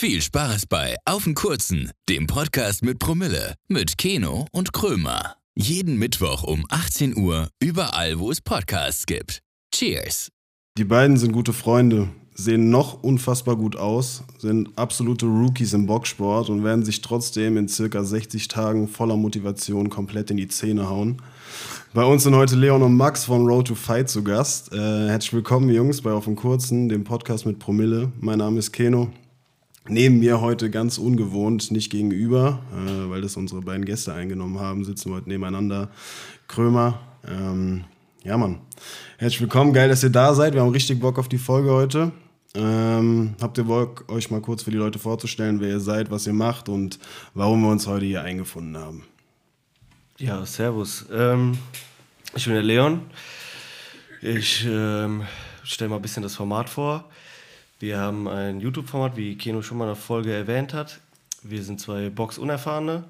Viel Spaß bei Auf den Kurzen, dem Podcast mit Promille, mit Keno und Krömer. Jeden Mittwoch um 18 Uhr, überall, wo es Podcasts gibt. Cheers! Die beiden sind gute Freunde, sehen noch unfassbar gut aus, sind absolute Rookies im Boxsport und werden sich trotzdem in circa 60 Tagen voller Motivation komplett in die Zähne hauen. Bei uns sind heute Leon und Max von Road to Fight zu Gast. Äh, herzlich willkommen, Jungs, bei Auf den Kurzen, dem Podcast mit Promille. Mein Name ist Keno. Neben mir heute ganz ungewohnt, nicht gegenüber, äh, weil das unsere beiden Gäste eingenommen haben, sitzen heute nebeneinander. Krömer. Ähm, ja, Mann. Herzlich willkommen, geil, dass ihr da seid. Wir haben richtig Bock auf die Folge heute. Ähm, habt ihr Bock, euch mal kurz für die Leute vorzustellen, wer ihr seid, was ihr macht und warum wir uns heute hier eingefunden haben? Ja, servus. Ähm, ich bin der Leon. Ich ähm, stelle mal ein bisschen das Format vor. Wir haben ein YouTube-Format, wie Keno schon mal in der Folge erwähnt hat. Wir sind zwei Box-Unerfahrene,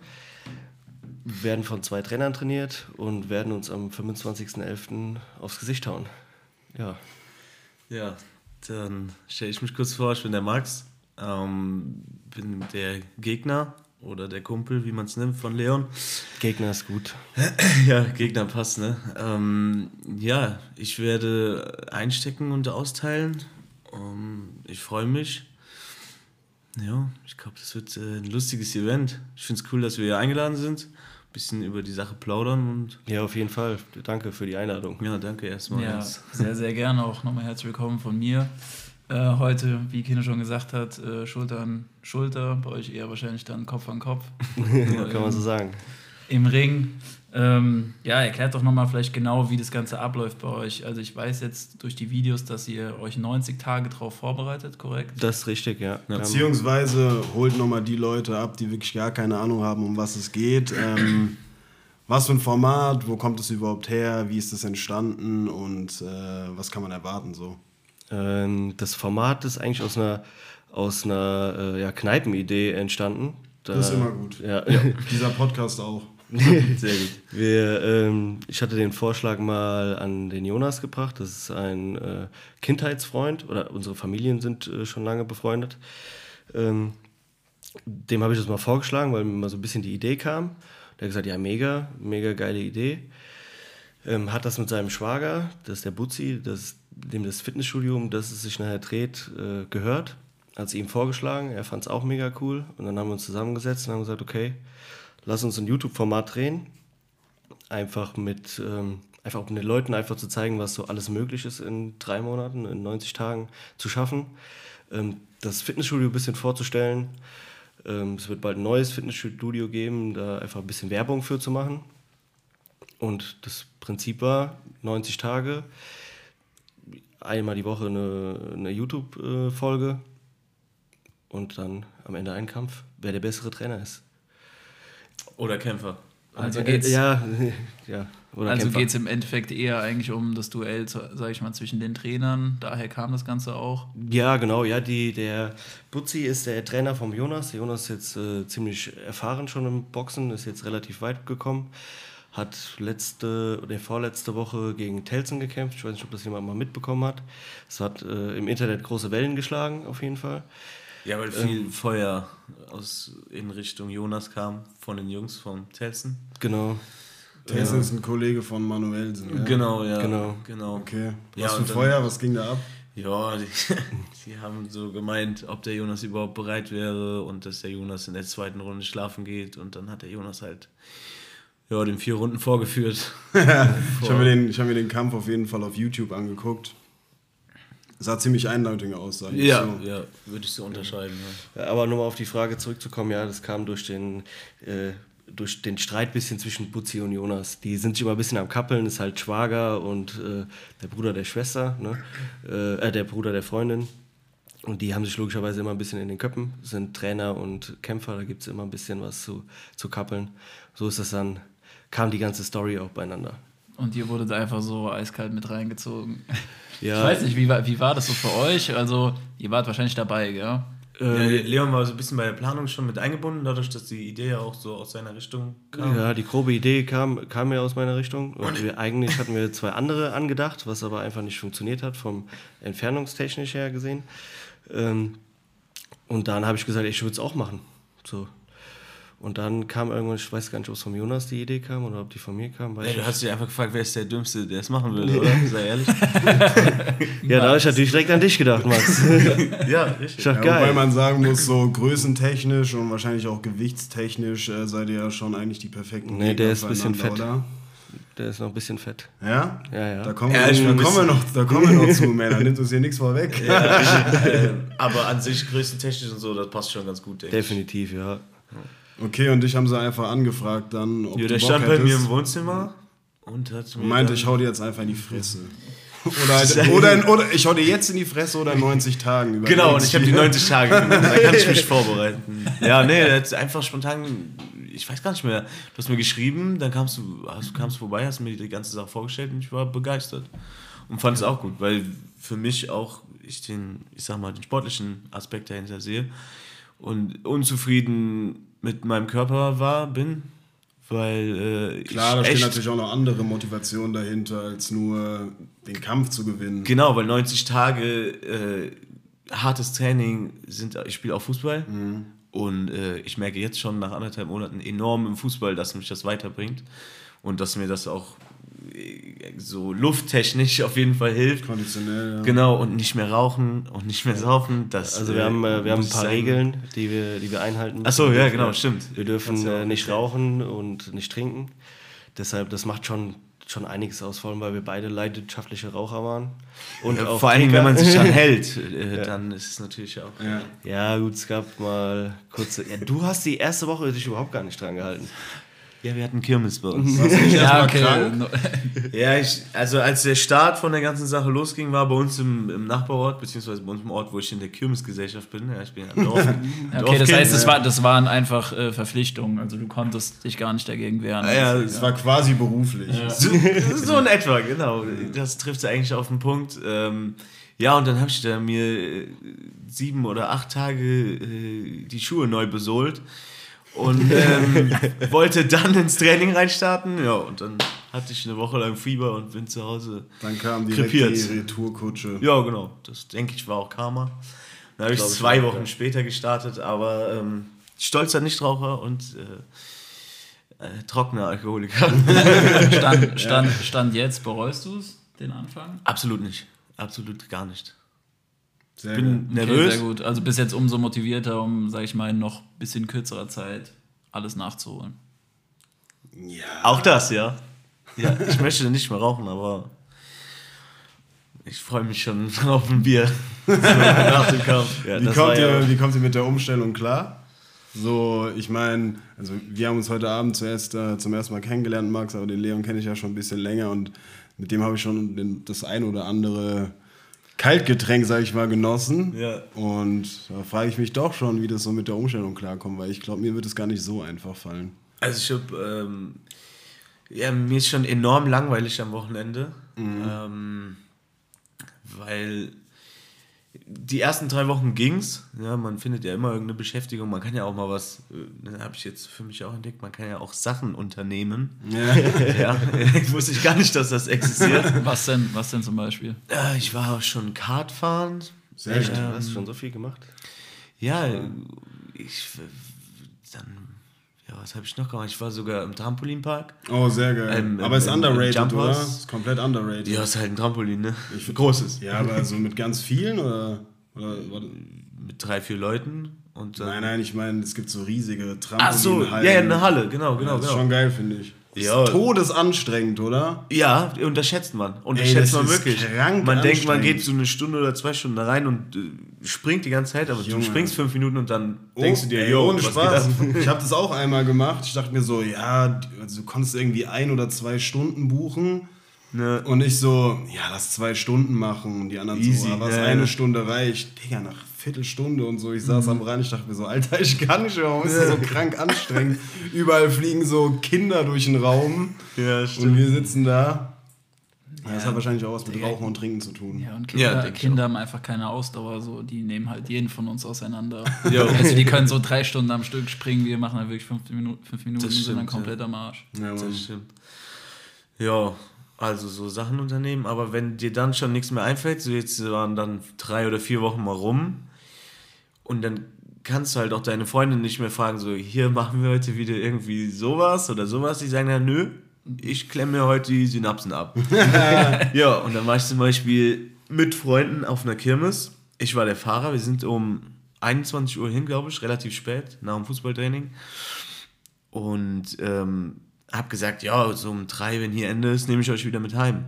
werden von zwei Trainern trainiert und werden uns am 25.11. aufs Gesicht hauen. Ja. Ja, dann stelle ich mich kurz vor. Ich bin der Max, ähm, bin der Gegner oder der Kumpel, wie man es nimmt, von Leon. Gegner ist gut. ja, Gegner passt, ne? Ähm, ja, ich werde einstecken und austeilen. Um, ich freue mich. Ja, ich glaube, das wird äh, ein lustiges Event. Ich finde es cool, dass wir hier eingeladen sind. Ein bisschen über die Sache plaudern und. Ja, auf jeden Fall. Danke für die Einladung. Ja, danke erstmal. Ja, sehr, sehr gerne auch nochmal herzlich willkommen von mir. Äh, heute, wie Kino schon gesagt hat, äh, Schulter an Schulter, bei euch eher wahrscheinlich dann Kopf an Kopf. ja, kann man so sagen. Im Ring. Ähm, ja, erklärt doch nochmal vielleicht genau, wie das Ganze abläuft bei euch. Also ich weiß jetzt durch die Videos, dass ihr euch 90 Tage darauf vorbereitet, korrekt? Das ist richtig, ja. Beziehungsweise holt nochmal die Leute ab, die wirklich gar keine Ahnung haben, um was es geht. Ähm, was für ein Format, wo kommt es überhaupt her, wie ist es entstanden und äh, was kann man erwarten so? Ähm, das Format ist eigentlich aus einer, aus einer äh, ja, Kneipenidee entstanden. Da, das ist immer gut. Ja. ja. Dieser Podcast auch. Sehr gut. Wir, ähm, ich hatte den Vorschlag mal an den Jonas gebracht. Das ist ein äh, Kindheitsfreund oder unsere Familien sind äh, schon lange befreundet. Ähm, dem habe ich das mal vorgeschlagen, weil mir mal so ein bisschen die Idee kam. Der hat gesagt, ja, mega, mega geile Idee. Ähm, hat das mit seinem Schwager, das ist der Butzi, das, dem das Fitnessstudio, um das es sich nachher dreht, äh, gehört. Hat es ihm vorgeschlagen, er fand es auch mega cool. Und dann haben wir uns zusammengesetzt und haben gesagt, okay, lass uns ein YouTube-Format drehen. Einfach mit, ähm, einfach um den Leuten einfach zu zeigen, was so alles möglich ist in drei Monaten, in 90 Tagen zu schaffen. Ähm, das Fitnessstudio ein bisschen vorzustellen. Ähm, es wird bald ein neues Fitnessstudio geben, da einfach ein bisschen Werbung für zu machen. Und das Prinzip war 90 Tage, einmal die Woche eine, eine YouTube-Folge und dann am Ende ein Kampf, wer der bessere Trainer ist. Oder Kämpfer. Also geht's, ja, ja. Oder also geht es im Endeffekt eher eigentlich um das Duell, sage ich mal, zwischen den Trainern. Daher kam das Ganze auch. Ja, genau. Ja, die, der Butzi ist der Trainer vom Jonas. Jonas ist jetzt äh, ziemlich erfahren schon im Boxen, ist jetzt relativ weit gekommen. Hat letzte oder vorletzte Woche gegen Telzen gekämpft. Ich weiß nicht, ob das jemand mal mitbekommen hat. Es hat äh, im Internet große Wellen geschlagen, auf jeden Fall. Ja, weil viel ähm, Feuer aus, in Richtung Jonas kam von den Jungs vom Telsen. Genau. Telsen ja. ist ein Kollege von Manuelsen. Ja? Genau, ja. Genau. genau. Okay. Was ja, für Feuer, was ging da ab? Ja, die, die, haben so gemeint, ob der Jonas überhaupt bereit wäre und dass der Jonas in der zweiten Runde schlafen geht. Und dann hat der Jonas halt ja, den vier Runden vorgeführt. ich habe mir, den, hab mir den Kampf auf jeden Fall auf YouTube angeguckt. Sah ziemlich eindeutig aus, sag ich Ja, so. ja würde ich so unterscheiden. Ja. Aber nur mal auf die Frage zurückzukommen, ja, das kam durch den, äh, durch den Streit bisschen zwischen Butzi und Jonas. Die sind sich immer ein bisschen am Kappeln, ist halt Schwager und äh, der Bruder der Schwester, ne? Äh, äh, der Bruder der Freundin. Und die haben sich logischerweise immer ein bisschen in den Köppen, sind Trainer und Kämpfer, da gibt es immer ein bisschen was zu, zu kappeln. So ist das dann, kam die ganze Story auch beieinander. Und ihr wurdet einfach so eiskalt mit reingezogen. Ja. Ich weiß nicht, wie war, wie war das so für euch? Also, ihr wart wahrscheinlich dabei, gell? Äh, ja, Leon war so ein bisschen bei der Planung schon mit eingebunden, dadurch, dass die Idee ja auch so aus seiner Richtung kam. Ja, die grobe Idee kam, kam ja aus meiner Richtung. Und wir, eigentlich hatten wir zwei andere angedacht, was aber einfach nicht funktioniert hat, vom entfernungstechnisch her gesehen. Ähm, Und dann habe ich gesagt, ich würde es auch machen. So. Und dann kam irgendwann, ich weiß gar nicht, ob es von Jonas die Idee kam oder ob die von mir kam. Ich du hast dich einfach gefragt, wer ist der Dümmste, der es machen will, oder? Sei ehrlich. ja, da habe ich natürlich direkt an dich gedacht, Max. ja, richtig. Ich dachte, Ja, wobei geil. man sagen muss, so größentechnisch und wahrscheinlich auch gewichtstechnisch äh, seid ihr ja schon eigentlich die perfekten Nee, der Gegner ist ein bisschen füreinander, Der ist noch ein bisschen fett. Oder? Ja? Ja, ja. Da kommen, wir, Ja, ich da, kommen wir noch, da kommen wir noch zu, man. Da nimmt uns hier nichts vorweg. Ja, äh, aber an sich größtentechnisch und so, das passt schon ganz gut, denke ich. Definitiv, ja. Okay, und dich haben sie einfach angefragt dann, ob Ja, du der Bock stand bei mir hättest. im Wohnzimmer und hat mir meinte, ich hau dir jetzt einfach in die Fresse. Oder, oder, in, oder ich hau dir jetzt in die Fresse oder in 90 Tagen. Genau, und ich habe die dir. 90 Tage genommen, da kann ich mich vorbereiten. Ja, nee, der hat einfach spontan, ich weiß gar nicht mehr, du hast mir geschrieben, dann kamst du hast, kamst vorbei, hast mir die ganze Sache vorgestellt und ich war begeistert. Und fand es auch gut, weil für mich auch ich den, ich sag mal, den sportlichen Aspekt dahinter sehe und unzufrieden mit meinem Körper war, bin, weil äh, Klar, da stehen natürlich auch noch andere Motivationen dahinter, als nur den Kampf zu gewinnen. Genau, weil 90 Tage äh, hartes Training sind, ich spiele auch Fußball und äh, ich merke jetzt schon nach anderthalb Monaten enorm im Fußball, dass mich das weiterbringt und dass mir das auch so lufttechnisch auf jeden Fall hilft. Konditionell, ja. Genau, und nicht mehr rauchen und nicht mehr saufen. Das, Also wir haben, äh, wir haben ein paar sagen. Regeln, die wir, die wir einhalten Ach so, müssen. ja, Wir genau, stimmt. Wir dürfen äh, nicht rauchen und nicht trinken. Deshalb, das macht schon, schon einiges aus, vor allem weil wir beide leidenschaftliche Raucher waren. Und Ja, auch vor allem, wenn man sich dann hält, äh, dann ist es natürlich auch. Ja. Ja, gut, es gab mal kurze. Ja, du hast die erste Woche dich überhaupt gar nicht dran gehalten. Ja, wir hatten Kirmes bei uns. Ja, okay. Ja, ich, also als der Start von der ganzen Sache losging, war bei uns im, im Nachbarort, beziehungsweise bei uns im Ort, wo ich in der Kirmesgesellschaft bin. Ja, ich bin ja Dorf. Okay, das heißt, das, war, das waren einfach äh, Verpflichtungen. Also du konntest dich gar nicht dagegen wehren. ja, Es war quasi beruflich. so, so in etwa, genau. Das trifft es eigentlich auf den Punkt. Ähm, ja, und dann habe ich da mir äh, sieben oder acht Tage äh, die Schuhe neu besohlt und ähm, wollte dann ins Training reinstarten. Ja, und dann hatte ich eine Woche lang Fieber und bin zu Hause Dann kam direkt Krepiert. die Retourkutsche. Ja, genau. Das denke ich war auch Karma. Dann habe ich Glaub ich zwei auch, Wochen ja. später gestartet, aber ähm, stolzer Nichtraucher und äh, äh, trockener Alkoholiker. Stand, stand, stand jetzt, bereust du es, den Anfang? Absolut nicht. Absolut gar nicht. Sehr Bin gut. nervös. Okay, sehr gut. Also bis jetzt umso motivierter, um, sag ich mal, in noch ein bisschen kürzerer Zeit alles nachzuholen. Ja. Auch das, ja. Ja, ich möchte nicht mehr rauchen, aber ich freue mich schon auf ein Bier nach dem Kampf. Ja, Wie kommt, ja, ihr, wie kommt ihr mit der Umstellung klar? So, ich meine, also wir haben uns heute Abend zuerst äh, zum ersten Mal kennengelernt, Max, aber den Leon kenne ich ja schon ein bisschen länger und mit dem habe ich schon den, das ein oder andere Kaltgetränk, sage ich mal, genossen. Ja. Und da frage ich mich doch schon, wie das so mit der Umstellung klarkommt, weil ich glaube, mir wird es gar nicht so einfach fallen. Also ich habe, ähm, ja, mir ist schon enorm langweilig am Wochenende, ähm, weil die ersten drei Wochen ging's. Ja, man findet ja immer irgendeine Beschäftigung. Man kann ja auch mal was, äh, habe ich jetzt für mich auch entdeckt, man kann ja auch Sachen unternehmen. Ja. ja, ich wusste ich gar nicht, dass das existiert. Was denn, was denn zum Beispiel? Äh, ich war auch schon Kartfahren. Sehr Echt? gut. Du hast schon so viel gemacht. Ja, ich dann, ja, was habe ich noch gemacht? Ich war sogar im Trampolinpark. Oh, sehr geil. Ähm, aber ist im- im underrated, Jumpers. oder? Ist komplett underrated. Ja, ist halt ein Trampolin, ne? Ich- Großes. Ja, aber so mit ganz vielen oder? oder, Mit drei, vier Leuten. Und Nein, nein, ich meine, es gibt so riesige Ach so, ja, Trampolinhallen. ja, eine Halle, genau, genau, das ist genau. schon geil, finde ich. Ja. Ist todesanstrengend, oder? Ja, unterschätzt man. Unterschätzt das man wirklich. krank Man denkt, man geht so eine Stunde oder zwei Stunden da rein und äh, springt die ganze Zeit, aber Junge. du springst fünf Minuten und dann denkst du dir, ey, yo, ohne was Spaß. Ich habe das auch einmal gemacht. Ich dachte mir so, ja, also du konntest irgendwie ein oder zwei Stunden buchen. Ne? Und ich so, ja, lass zwei Stunden machen. Und die anderen Easy, so, aber was ja, eine ja. Stunde reicht. Digga, nach Viertelstunde und so. Ich saß am Rand, ich dachte mir so, Alter, ich kann nicht mehr. Warum ist das so krank anstrengend? Überall fliegen so Kinder durch den Raum. Ja, Und wir sitzen da. Ja, das hat wahrscheinlich auch was mit Rauchen und Trinken zu tun. Ja, und Kinder, Ja, Kinder haben einfach keine Ausdauer, so die nehmen halt jeden von uns auseinander. Jo. Also die können so drei Stunden am Stück springen, wir machen dann wirklich fünf Minuten, fünf Minuten Das und sind dann stimmt, komplett am Arsch. Ja. Das stimmt. Ja, also so Sachen unternehmen, aber wenn dir dann schon nichts mehr einfällt, so jetzt waren dann drei oder vier Wochen mal rum und dann kannst du halt auch deine Freunde nicht mehr fragen, so, hier machen wir heute wieder irgendwie sowas oder sowas. Die sagen ja, nö, ich klemme mir heute die Synapsen ab. ja, und dann war ich zum Beispiel mit Freunden auf einer Kirmes. Ich war der Fahrer, wir sind um 21 Uhr hin, glaube ich, relativ spät, nach dem Fußballtraining. Und ähm, habe gesagt, ja, so um drei, wenn hier Ende ist, nehme ich euch wieder mit heim.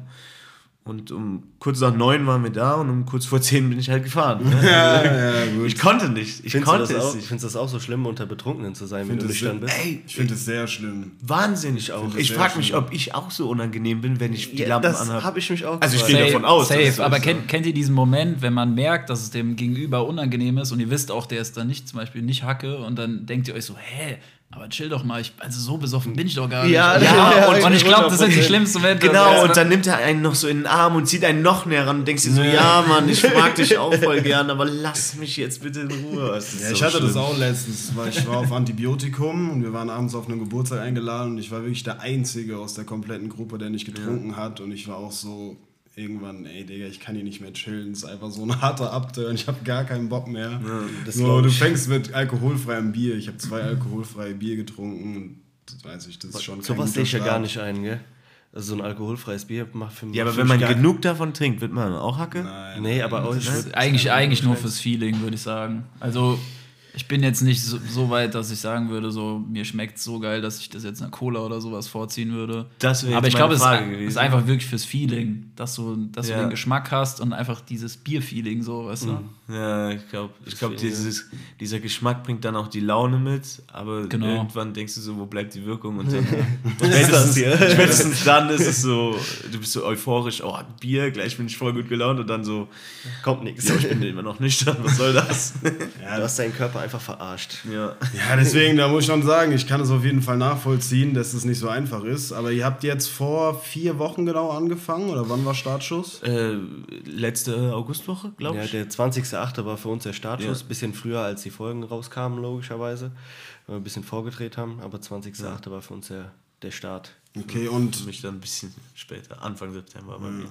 Und um kurz nach neun waren wir da und um kurz vor zehn bin ich halt gefahren. Ne? Ja, ja, gut. Ich konnte nicht. Ich Findest konnte das es auch, nicht. findest du das auch so schlimm, unter Betrunkenen zu sein, wenn du das nüchtern bist? Ey, Ich finde es sehr schlimm. wahnsinnig auch. das Ich frage mich, ob ich auch so unangenehm bin, wenn ich die Ja, Lampen das anhabe. habe ich mich auch Also ich gehe davon aus. Safe, so aber kennt, kennt ihr diesen Moment, wenn man merkt, dass es dem Gegenüber unangenehm ist und ihr wisst auch, der ist dann nicht zum Beispiel nicht Hacke und dann denkt ihr euch so, hä, aber chill doch mal, ich, also so besoffen bin ich doch gar nicht. Ja, und, ja, und, und ich glaube, das sind die 100%. schlimmsten Momente. Genau, Also, und dann nimmt er einen noch so in den Arm und zieht einen noch näher ran und denkst dir so, ja Mann, ich mag dich auch voll gern, aber lass mich jetzt bitte in Ruhe. Ja, so ich hatte das schlimm. auch letztens, weil ich war auf Antibiotikum und wir waren abends auf einen Geburtstag eingeladen und ich war wirklich der Einzige aus der kompletten Gruppe, der nicht getrunken hat und ich war auch so irgendwann, ey Digga, ich kann hier nicht mehr chillen, es ist einfach so ein harter Abturn, ich habe gar keinen Bock mehr. das so, glaub du fängst mit alkoholfreiem Bier, ich habe zwei alkoholfreie Bier getrunken und das weiß ich, das ist schon Sowas guter sehe ich ja gar nicht ein, gell? Also so ein alkoholfreies Bier macht für mich. Ja, aber wenn man genug davon trinkt, wird man auch Hacke? Nein. Nee, aber auch, eigentlich, eigentlich nur fürs Feeling, würde ich sagen. Also, ich bin jetzt nicht so, so weit, dass ich sagen würde, so, mir schmeckt so geil, dass ich das jetzt einer Cola oder sowas vorziehen würde. Das wäre Aber ich glaube, es ist, einfach wirklich fürs Feeling, dass du, dass Ja. du den Geschmack hast und einfach dieses Bier-Feeling, so, weißt du? Ja, ich glaube, ich glaub, Deswegen, dieses, dieser Geschmack bringt dann auch die Laune mit, aber Genau. irgendwann denkst du so, wo bleibt die Wirkung? Und dann, Was ist das hier? spätestens dann ist es so, du bist so euphorisch, oh, Bier, gleich bin ich voll gut gelaunt und dann so, Kommt nichts. ja, ich bin immer noch nüchtern, was soll das? Du hast deinen Körper einfach verarscht. ja. Ja, deswegen, da muss ich schon sagen, ich kann es auf jeden Fall nachvollziehen, dass es nicht so einfach ist. Aber ihr habt jetzt vor vier Wochen genau angefangen, oder wann war Startschuss? Äh, letzte Augustwoche, glaube Ja, ich. der 20.08. war für uns der Startschuss, Ja. bisschen früher als die Folgen rauskamen, logischerweise. Weil wir ein bisschen vorgedreht haben, aber 20.08. war für uns der, der Start. Okay, und mich dann ein bisschen später, Anfang September bei mir.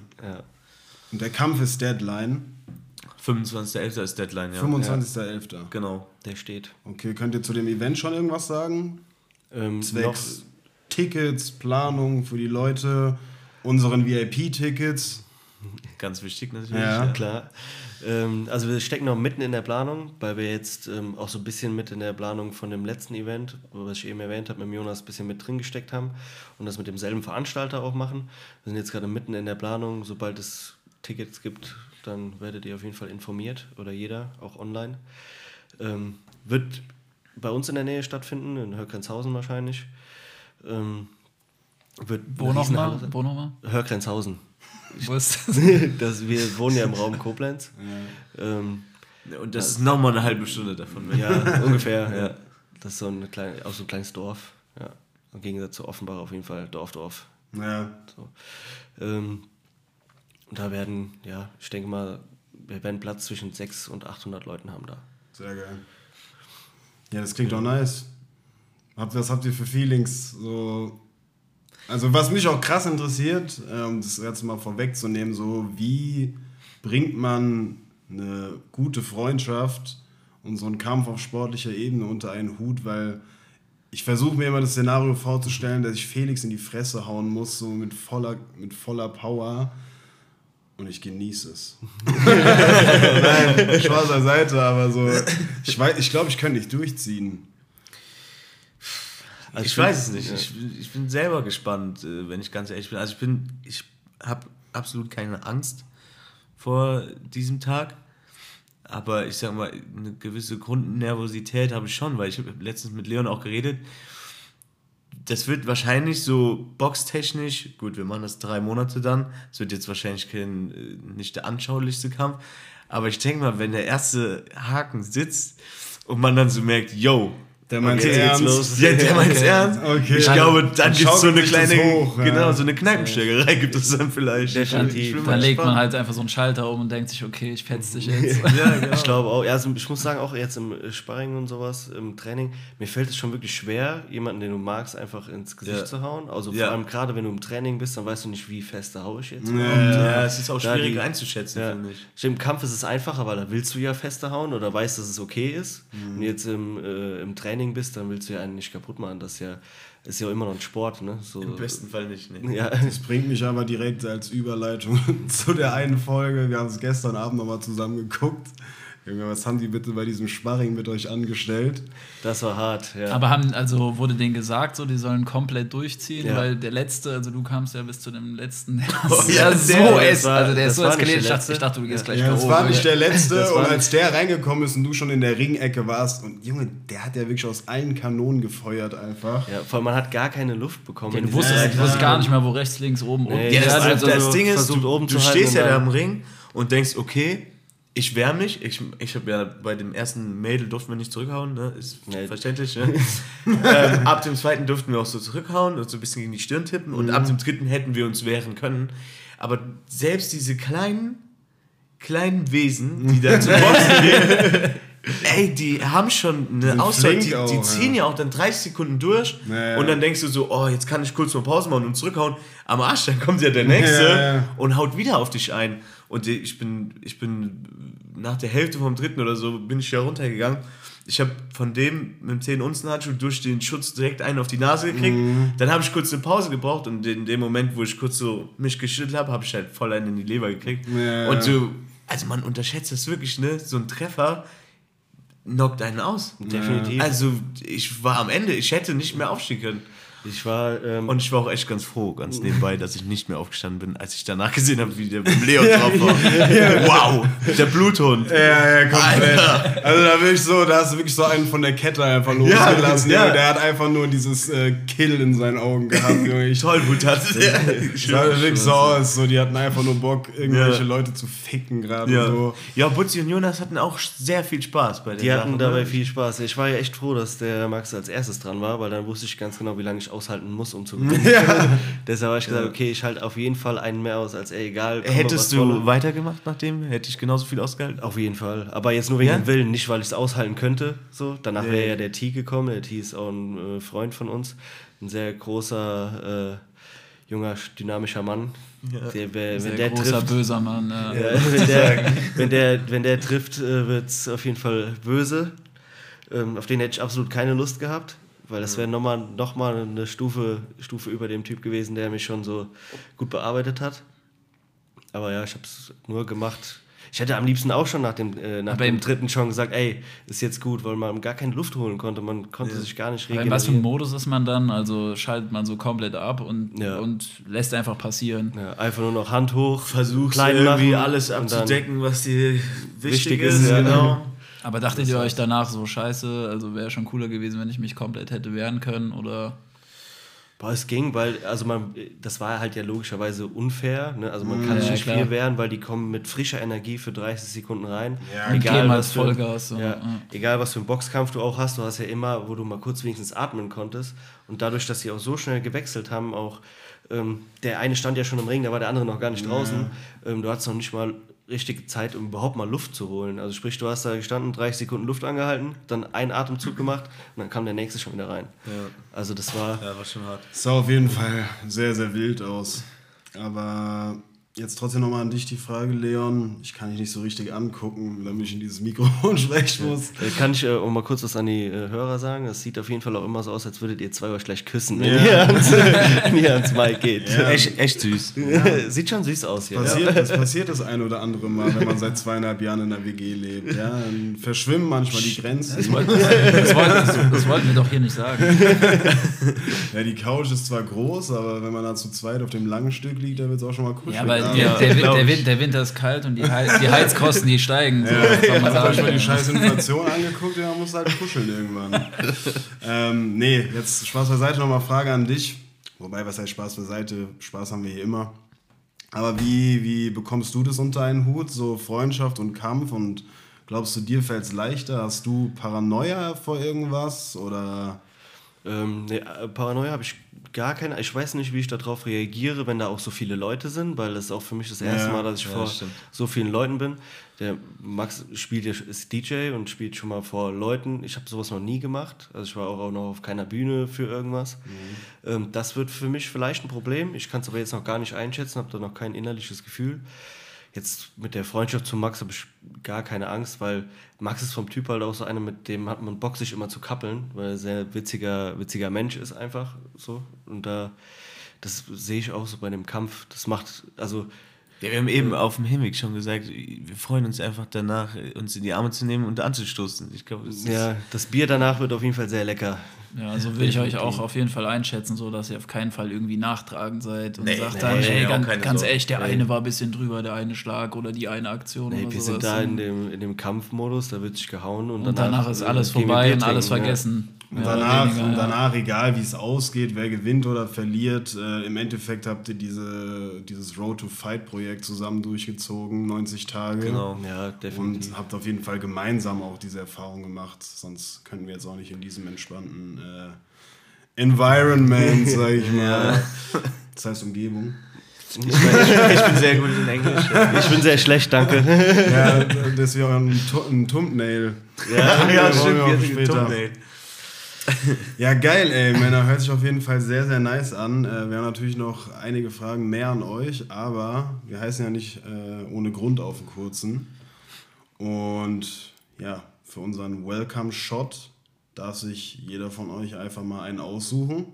Ja. der Kampf ist Deadline, 25.11. ist Deadline, ja. 25.11. Genau. Der steht. Okay, könnt ihr zu dem Event schon irgendwas sagen? Ähm, Zwecks Tickets, Planung für die Leute, unseren VIP-Tickets. Ganz wichtig natürlich. Ja. noch, klar. Ähm, also wir stecken noch mitten in der Planung, weil wir jetzt ähm, auch so ein bisschen mit in der Planung von dem letzten Event, was ich eben erwähnt habe, mit Jonas ein bisschen mit drin gesteckt haben und das mit demselben Veranstalter auch machen. Wir sind jetzt gerade mitten in der Planung. Sobald es Tickets gibt, dann werdet ihr auf jeden Fall informiert oder jeder, auch online. Ähm, wird bei uns in der Nähe stattfinden, in Hörgrenzhausen wahrscheinlich. Ähm, wird Wo nochmal? Wo nochmal? Hörgrenzhausen. Wo ist das? das, wir wohnen ja im Raum Koblenz. Ähm, Und das ist nochmal eine halbe Stunde davon. weg. ja, ungefähr. Ja. Das ist so ein, klein, auch so ein kleines Dorf. Ja. Im Gegensatz zu Offenbach auf jeden Fall Dorf, Dorf. Ja, So. Ähm, und da werden, ja, ich denke mal, wir werden Platz zwischen 600 und 800 Leuten haben da. sehr geil. Ja, das klingt doch nice. Habt, was habt ihr für Feelings? So, also was mich auch krass interessiert, äh, um das jetzt mal vorwegzunehmen, so wie bringt man eine gute Freundschaft und so einen Kampf auf sportlicher Ebene unter einen Hut, weil ich versuche mir immer das Szenario vorzustellen, dass ich Felix in die Fresse hauen muss, so mit voller, mit voller Power. Und ich genieße es. Nein, Spaß beiseite, aber so. Ich, weiß- ich glaube, ich könnte nicht durchziehen. Also ich bin- weiß es nicht. ja. Ich, bin- ich bin selber gespannt, äh, wenn ich ganz ehrlich bin. Also ich bin, ich habe absolut keine Angst vor diesem Tag. Aber ich sag mal, eine gewisse Grundnervosität habe ich schon, weil ich habe letztens mit Leon auch geredet. Das wird wahrscheinlich so boxtechnisch, gut, wir machen das drei Monate dann. Es wird jetzt wahrscheinlich kein, äh, nicht der anschaulichste Kampf. Aber ich denke mal, wenn der erste Haken sitzt und man dann so merkt, yo, Der meint Okay, ernst. los. Ja, der meint's ernst. Okay. Ich glaube, dann dann gibt es so eine kleine, hoch, ja. genau, so eine Kneipenstärkerei gibt es dann vielleicht. Definitiv. Da legt man gespannt. halt einfach so einen Schalter um und denkt sich, okay, ich fetz dich jetzt. Ja, genau. Ich glaube auch, ja, also ich muss sagen, auch jetzt im äh, Sparring und sowas, im Training, mir fällt es schon wirklich schwer, jemanden, den du magst, einfach ins Gesicht Ja. zu hauen. Also Ja. vor allem gerade, wenn du im Training bist, dann weißt du nicht, wie fest haue ich jetzt. Ja, überhaupt. Ja, es ist auch Da schwierig die- einzuschätzen, Ja. finde ich. Im Kampf ist es einfacher, weil da willst du ja fester hauen oder weißt, dass es okay ist. Mhm. Du jetzt im, äh, im Training bist, dann willst du ja einen nicht kaputt machen. Das ist ja, ist ja immer noch ein Sport, ne? So, Im besten Fall nicht. Ne? Ja, Das bringt mich aber direkt als Überleitung zu der einen Folge. Wir haben es gestern Abend nochmal zusammen geguckt. Junge, was haben die bitte bei diesem Sparring mit euch angestellt? das war hart, ja. Aber haben, also wurde denen gesagt, so, die sollen komplett durchziehen, Ja. weil der letzte, also du kamst ja bis zu dem letzten, der ja, ja, so der- ist, war- also der ist so eskaliert, ich der dachte, ich dachte, du gehst Ja. gleich Ja, das war nicht der letzte. Und als der reingekommen ist und du schon in der Ringecke warst, und Junge, der hat ja wirklich aus allen Kanonen gefeuert einfach. ja, vor allem man hat gar keine Luft bekommen. Ja, du wusstest, dieser du wusstest Zeit. gar nicht mehr, wo rechts, links, oben, unten. Nee, Ja, Ja, das, also das Ding ist, du, oben du stehst ja da im Ring und denkst, okay, ich wehre mich. Ich, ich habe ja bei dem ersten Mädel durften wir nicht zurückhauen, ne? ist Nee. verständlich. Ne? ähm, ab dem zweiten durften wir auch so zurückhauen und so ein bisschen gegen die Stirn tippen und ab dem dritten hätten wir uns wehren können. Aber selbst diese kleinen, kleinen Wesen, die da zu Boxen gehen, ey, die haben schon eine Auszeit, flink die, die ja. ziehen ja auch dann 30 Sekunden durch Ja, ja. und dann denkst du so, oh, jetzt kann ich kurz mal Pause machen und zurückhauen. Am Arsch, dann kommt ja der Nächste Ja, ja. und haut wieder auf dich ein. Und ich bin, ich bin nach der Hälfte vom dritten oder so, bin ich ja runtergegangen. Ich habe von dem mit dem 10 Unzen Handschuh durch den Schutz direkt einen auf die Nase gekriegt. Mhm. Dann habe ich kurz eine Pause gebraucht und in dem Moment, wo ich kurz so mich geschüttelt habe, habe ich halt voll einen in die Leber gekriegt. Ja. Und so, also man unterschätzt das wirklich, ne? So ein Treffer knockt einen aus. Definitiv. Also ich war am Ende, ich hätte nicht mehr aufstehen können. Ich war, ähm, Und ich war auch echt ganz froh, ganz nebenbei, dass ich nicht mehr aufgestanden bin, als ich danach gesehen habe, wie der Leon drauf war. Wow, der Bluthund. Ja, ja, komplett. Alter. Also da will ich so, da hast du wirklich so einen von der Kette einfach losgelassen. ja. Junge. Der hat einfach nur dieses äh, Kill in seinen Augen gehabt. Junge. Ich Tollwut hatte der. sah wirklich so aus. So, die hatten einfach nur Bock, irgendwelche Ja. Leute zu ficken gerade Ja. so. ja, Butzi und Jonas hatten auch sehr viel Spaß bei der die hatten Sache, dabei ne? viel Spaß. Ich war ja echt froh, dass der Max als erstes dran war, weil dann wusste ich ganz genau, wie lange ich aushalten muss, um zu gewinnen. Deshalb habe ich gesagt, okay, ich halte auf jeden Fall einen mehr aus, als ey, egal. Hättest du weitergemacht nach dem? Hätte ich genauso viel ausgehalten? Auf jeden Fall. Aber jetzt nur wegen Ja? dem Willen, nicht weil ich es aushalten könnte. So. Danach Ja, wäre ja. ja der T gekommen. Der T ist auch ein äh, Freund von uns. Ein sehr großer, äh, junger, dynamischer Mann. Der, wär, Sehr wenn der großer, trifft, böser Mann. Ja. ja, wenn, der, wenn, der, wenn der trifft, äh, wird es auf jeden Fall böse. Ähm, auf den hätte ich absolut keine Lust gehabt. Weil das wäre nochmal noch mal eine Stufe, Stufe über dem Typ gewesen, der mich schon so gut bearbeitet hat. Aber ja, ich habe es nur gemacht. Ich hätte am liebsten auch schon nach dem, äh, nach Aber dem dritten schon gesagt, ey, ist jetzt gut, weil man gar keine Luft holen konnte. Man konnte sich gar nicht Aber in was für einem. Modus ist man dann? Also schaltet man so komplett ab und, Ja. und lässt einfach passieren. Ja, einfach nur noch Hand hoch, Versuchst klein irgendwie machen alles abzudecken, was dir wichtig, Wichtig ist. ist, ja. Genau. Aber dachtet ihr euch danach so scheiße, also wäre schon cooler gewesen, wenn ich mich komplett hätte wehren können oder Boah, es ging, weil, also man, das war halt ja logischerweise unfair. Ne? Also man kann sich Ja, nicht klar. viel wehren, weil die kommen mit frischer Energie für 30 Sekunden rein. Ja, geben halt für, Vollgas, so, ja, ja. egal was für einen Boxkampf du auch hast, du hast ja immer, wo du mal kurz wenigstens atmen konntest. Und dadurch, dass sie auch so schnell gewechselt haben, auch ähm, der eine stand ja schon im Ring, da war der andere noch gar nicht draußen. Ähm, du hattest noch nicht mal richtige Zeit, um überhaupt mal Luft zu holen. Also sprich, du hast da gestanden, 30 Sekunden Luft angehalten, dann einen Atemzug gemacht und dann kam der nächste schon wieder rein. Also das war Ja, war schon hart. Sah auf jeden Fall sehr, sehr wild aus. Aber jetzt trotzdem nochmal an dich die Frage, Leon. Ich kann dich nicht so richtig angucken, damit ich in dieses Mikrofon sprechen muss. Äh, Kann ich äh, auch mal kurz was an die äh, Hörer sagen? Es sieht auf jeden Fall auch immer so aus, als würdet ihr zwei euch gleich küssen, wenn, Ja. ihr, ans, wenn ihr ans Mic geht. Echt, echt süß. Sieht schon süß aus hier. Passiert, Das passiert das ein oder andere Mal, wenn man seit zweieinhalb Jahren in der WG lebt. Ja, dann verschwimmen manchmal die Grenzen. Das wollten, das, wollten, das wollten wir doch hier nicht sagen. Ja, die Couch ist zwar groß, aber wenn man da zu zweit auf dem langen Stück liegt, dann wird es auch schon mal kuschelig. Ja, abends. der, der, Win- glaub der, ich. Win- der Winter ist kalt und die, Heiz, die Heizkosten, die steigen. So, Ja, Hat euch sagen. mal die scheiß Inflation angeguckt, ja, man muss halt kuscheln irgendwann. ähm, nee, jetzt Spaß beiseite, nochmal Frage an dich. Wobei, was heißt Spaß beiseite? Spaß haben wir hier immer. Aber wie, wie bekommst du das unter einen Hut, so Freundschaft und Kampf? Und Glaubst du, dir fällt es leichter? Hast du Paranoia vor irgendwas? Oder Ähm, nee, äh, Paranoia habe ich gar keine. Ich weiß nicht, wie ich darauf reagiere, wenn da auch so viele Leute sind, weil das ist auch für mich das erste Ja, Mal, dass ich ja, vor stimmt. so vielen Leuten bin. Der Max spielt ja, ist DJ und spielt schon mal vor Leuten. Ich habe sowas noch nie gemacht. Also ich war auch, noch auf keiner Bühne für irgendwas. Ähm, das wird für mich vielleicht ein Problem. Ich kann es aber jetzt noch gar nicht einschätzen, habe da noch kein innerliches Gefühl. Jetzt mit der Freundschaft zu Max habe ich gar keine Angst, weil Max ist vom Typ halt auch so einer, mit dem hat man Bock, sich immer zu kappeln, weil er ein sehr witziger, witziger Mensch ist einfach so. Und da, das sehe ich auch so bei dem Kampf. Das macht, also Ja, wir haben eben auf dem Hinweg schon gesagt, wir freuen uns einfach danach, uns in die Arme zu nehmen und anzustoßen. Ich glaube, das ist ja, das Bier danach wird auf jeden Fall sehr lecker. Ja, so will ich euch auch auf jeden Fall einschätzen, so dass ihr auf keinen Fall irgendwie nachtragend seid und Nee, sagt nee, dann, nee, ey, auch ganz, ganz echt, der Nee. eine war ein bisschen drüber, der eine Schlag oder die eine Aktion Nee, oder wir sowas. sind da in dem, in dem Kampfmodus, da wird sich gehauen und, und danach ist alles äh, wir vorbei und alles trinken, ja. Und danach, weniger, und ja. danach, egal wie es ausgeht, wer gewinnt oder verliert, äh, im Endeffekt habt ihr diese, dieses Road to Fight Projekt zusammen durchgezogen, 90 Tage. Genau. Ja, definitiv. Und habt auf jeden Fall gemeinsam auch diese Erfahrung gemacht. Sonst könnten wir jetzt auch nicht in diesem entspannten äh, Environment, sag ich mal. Das heißt Umgebung. ich, bin, ich bin sehr gut in Englisch. Ich bin sehr schlecht, danke. Ja, das wäre ein, ein Thumbnail. Ja, ja, wollen stimmt, wir später. Thumbnail. Ja, geil, ey, Männer. Hört sich auf jeden Fall sehr, sehr nice an. Äh, wir haben natürlich noch einige Fragen mehr an euch, aber wir heißen ja nicht äh, ohne Grund auf den kurzen. Und ja, für unseren Welcome-Shot darf sich jeder von euch einfach mal einen aussuchen.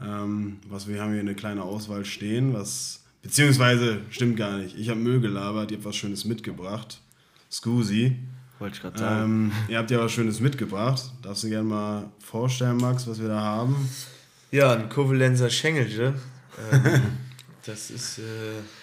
Ähm, was wir haben hier eine kleine Auswahl stehen, was beziehungsweise stimmt gar nicht. Ich habe Müll gelabert, ihr habt was Schönes mitgebracht. Scusi. Wollte ich gerade sagen. Ähm, ihr habt ja was Schönes mitgebracht. Darfst du gerne mal vorstellen, Max, was wir da haben? Ja, ein Kovalenzer Schengelche. Ähm, das ist äh,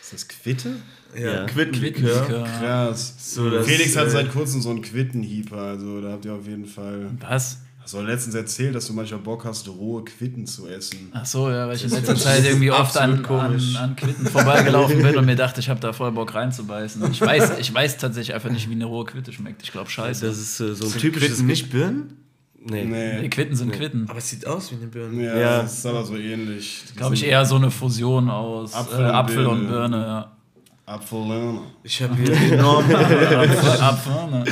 Ist das Quitte? ja, Ja. Quittenlikör. Krass. So, Felix hat äh, seit kurzem so einen Quittenhieper, also da habt ihr auf jeden Fall. Was? Hast du letztens erzählt, dass du manchmal Bock hast, rohe Quitten zu essen. Ach so, ja, weil ich in letzter Zeit irgendwie oft an, an, an Quitten vorbeigelaufen bin und mir dachte, ich habe da voll Bock reinzubeißen. Ich weiß, ich weiß tatsächlich einfach nicht, wie eine rohe Quitte schmeckt. Ich glaube, scheiße. Das ist äh, so ein Sind typisches. Quitten nicht Birnen? Nee. Die Quitten sind Quitten. Aber es sieht aus wie eine Birne. Ja, Ja. das ist aber so ähnlich. Glaube ich eher so eine Fusion aus Apfel Apfel, und äh, Apfel und Birne. Birne. Ja. Apfellerner. Ich habe hier enorm, ne?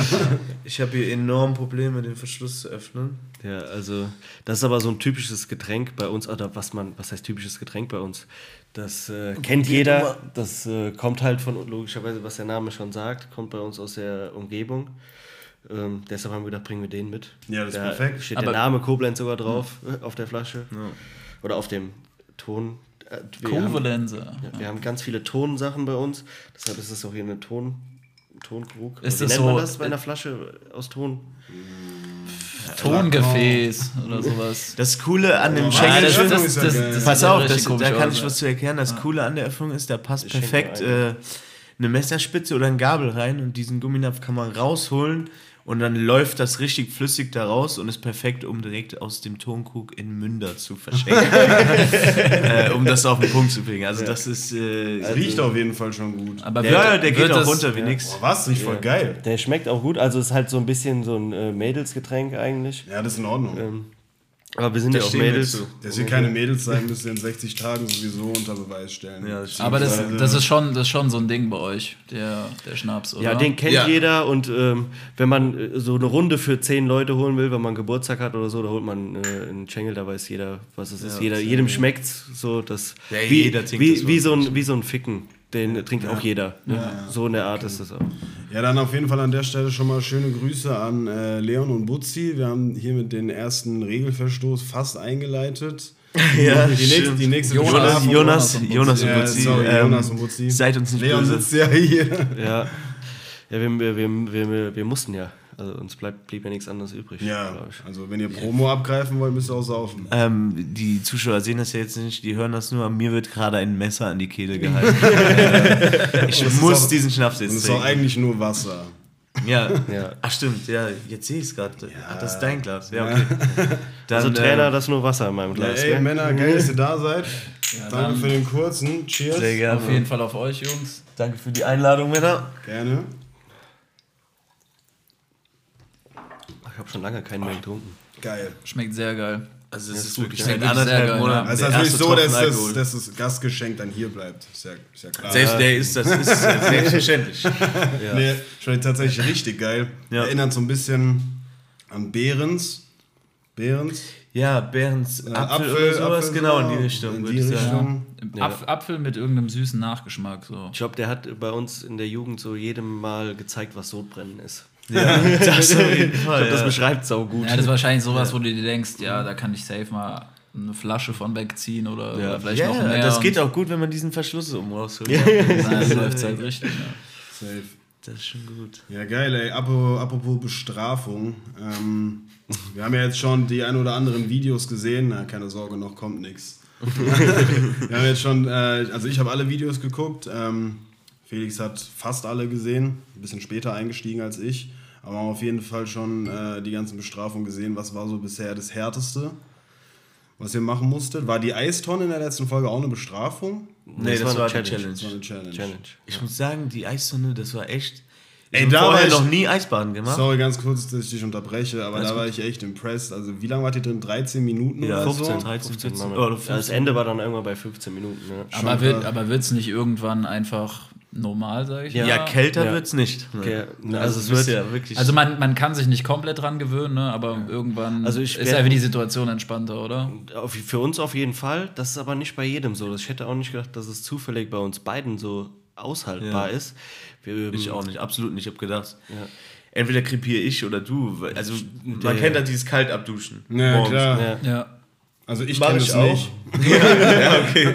ich habe hier enorm Probleme, den Verschluss zu öffnen. Ja, also das ist aber so ein typisches Getränk bei uns, oder was man, was heißt typisches Getränk bei uns? Das äh, kennt jeder, das äh, kommt halt von, logischerweise, was der Name schon sagt, kommt bei uns aus der Umgebung. Ähm, deshalb haben wir gedacht, bringen wir den mit. Ja, das ist da perfekt. steht Aber- der Name Koblenz sogar drauf äh, auf der Flasche. Oder auf dem Ton. Äh, wir haben- Kovalense. Ja, wir haben ganz viele Tonsachen bei uns, deshalb ist es auch hier eine Ton, Tonkrug. Ist Wie das nennt man so- das bei einer Flasche aus Ton? Tongefäß oder sowas. Das Coole an dem Ja, Schengelchen... das- ist ja geil. Pass auf, das, da kann ich was zu erklären. Das Coole an der Öffnung ist, da passt perfekt äh, eine Messerspitze oder ein Gabel rein und diesen Gumminapf kann man rausholen und dann läuft das richtig flüssig da raus und ist perfekt, um direkt aus dem Tonkrug in Münder zu verschenken. äh, um das auf den Punkt zu bringen. Also das ist... Äh, Das riecht auf jeden Fall schon gut. Aber ja, ja, der geht auch runter wie nix. Boah, was? Riecht voll geil. Der schmeckt auch gut, also ist halt so ein bisschen so ein äh, Mädelsgetränk eigentlich. Ja, das ist in Ordnung. Ähm, aber wir sind Da ja auch wir Mädels. Dass ihr keine Mädels sein müsst ihr in 60 Tagen sowieso unter Beweis stellen. Ja, das. Aber das, Beziehungsweise- das, ist schon, das ist schon so ein Ding bei euch, der, der Schnaps, oder? Ja, den kennt Ja. jeder und ähm, wenn man äh, so eine Runde für zehn Leute holen will, wenn man Geburtstag hat oder so, da holt man äh, einen Chengel, da weiß jeder, was es ist. Ja, jeder, das ist jedem schmeckt's so, das Ja, wie, jeder wie, das wie, so ein, wie so ein Ficken. Den trinkt auch jeder. Ne? So in der Art ist das auch. Ja, dann auf jeden Fall an der Stelle schon mal schöne Grüße an äh, Leon und Butzi. Wir haben hiermit den ersten Regelverstoß fast eingeleitet. Ja, die, nächste, die nächste Jonas, Jonas, und Butzi. Jonas und Ja, Butzi, sorry, ähm, Jonas und Butzi. seid uns nicht Leon böse. sitzt ja hier. Ja, ja wir, wir, wir, wir, wir mussten ja. Also uns bleibt, blieb ja nichts anderes übrig. Ja, also wenn ihr Promo abgreifen wollt, müsst ihr auch saufen. Ähm, die Zuschauer sehen das ja jetzt nicht, die hören das nur. Mir wird gerade ein Messer an die Kehle gehalten. Äh, ich muss auch- diesen Schnaps Und jetzt es ist auch trinken. eigentlich nur Wasser. Ja. Ja. Ach stimmt, ja, jetzt sehe ich es gerade. Ach, das ist dein Glas. Ja, okay. Dann, Also Trainer, äh, das ist nur Wasser in meinem Ja, Glas. ey, gell? Männer, geil, dass ihr da seid. Danke dann- für den kurzen. Cheers. sehr gerne. Auf jeden Fall auf euch, Jungs. Danke für die Einladung, Männer. Gerne. Schon lange keinen mehr getrunken. Geil. Schmeckt sehr geil. Also es ist gut, wirklich ja. seit anderthalb geil, Monaten. Also es ist natürlich so, dass das, dass das Gastgeschenk dann hier bleibt. Ist ja, ist ja klar. Selbst der ist, das ist selbstverständlich. Nee, schon tatsächlich richtig geil. Ja. Erinnert so ein bisschen an Behrens. Behrens. Ja, Behrens Äh, Apfel, oder sowas, Apfel, genau in die Richtung. In würde die. Richtung. Apf Apfel mit irgendeinem süßen Nachgeschmack. So. Ich glaube, der hat bei uns in der Jugend so jedem Mal gezeigt, was Sodbrennen ist. Ja, das auf jeden Ich Fall. glaube, das Ja. beschreibt sau gut. Ja, das ist wahrscheinlich sowas, wo du dir denkst, ja, da kann ich safe mal eine Flasche von wegziehen oder, Ja. oder vielleicht Ja, noch mehr. das geht auch gut, wenn man diesen Verschluss um rausholt. Dann läuft es halt richtig. Ja. Safe. Das ist schon gut. Ja, geil, ey. Apropos, apropos Bestrafung. Ähm, wir haben ja jetzt schon die ein oder anderen Videos gesehen. Na, keine Sorge, noch kommt nichts. Wir haben jetzt schon, äh, also ich habe alle Videos geguckt. Ähm, Felix hat fast alle gesehen. Ein bisschen später eingestiegen als ich. Aber haben auf jeden Fall schon äh, die ganzen Bestrafungen gesehen. Was war so bisher das Härteste, was ihr machen musstet? War die Eistonne in der letzten Folge auch eine Bestrafung? Nee, das, war, die Challenge. Das war eine Challenge. Challenge. Ich muss sagen, die Eissonne, das war echt. Ich Ey, da war vorher ich- noch nie Eisbaden gemacht. Sorry, ganz kurz, dass ich dich unterbreche, aber Alles da war ich echt impressed. Also, wie lange wart ihr drin? 13 Minuten Ja, oder 15, so? 13, 14. Machen wir. Oder Ja, das 15. Ende war dann irgendwann bei 15 Minuten. Ne? Aber wird aber wird's nicht irgendwann einfach normal, sage ich Ja. Ja, kälter Ja. wird's nicht. Okay, Also, also es es wird wird- ja wirklich. Also man, man kann sich nicht komplett dran gewöhnen, ne? aber irgendwann Also ich ist einfach die Situation entspannter, oder? Auf, für uns auf jeden Fall. Das ist aber nicht bei jedem so. Ich hätte auch nicht gedacht, dass es zufällig bei uns beiden so aushaltbar Ja. ist. Wir, ich auch nicht, absolut nicht. Ich habe gedacht, entweder krepiere ich oder du. weil- Also, man Ja. kennt ja dieses kalt abduschen. Ja, morgens. klar. Ja. Ja. Also, ich kenne es auch. nicht. ja, okay.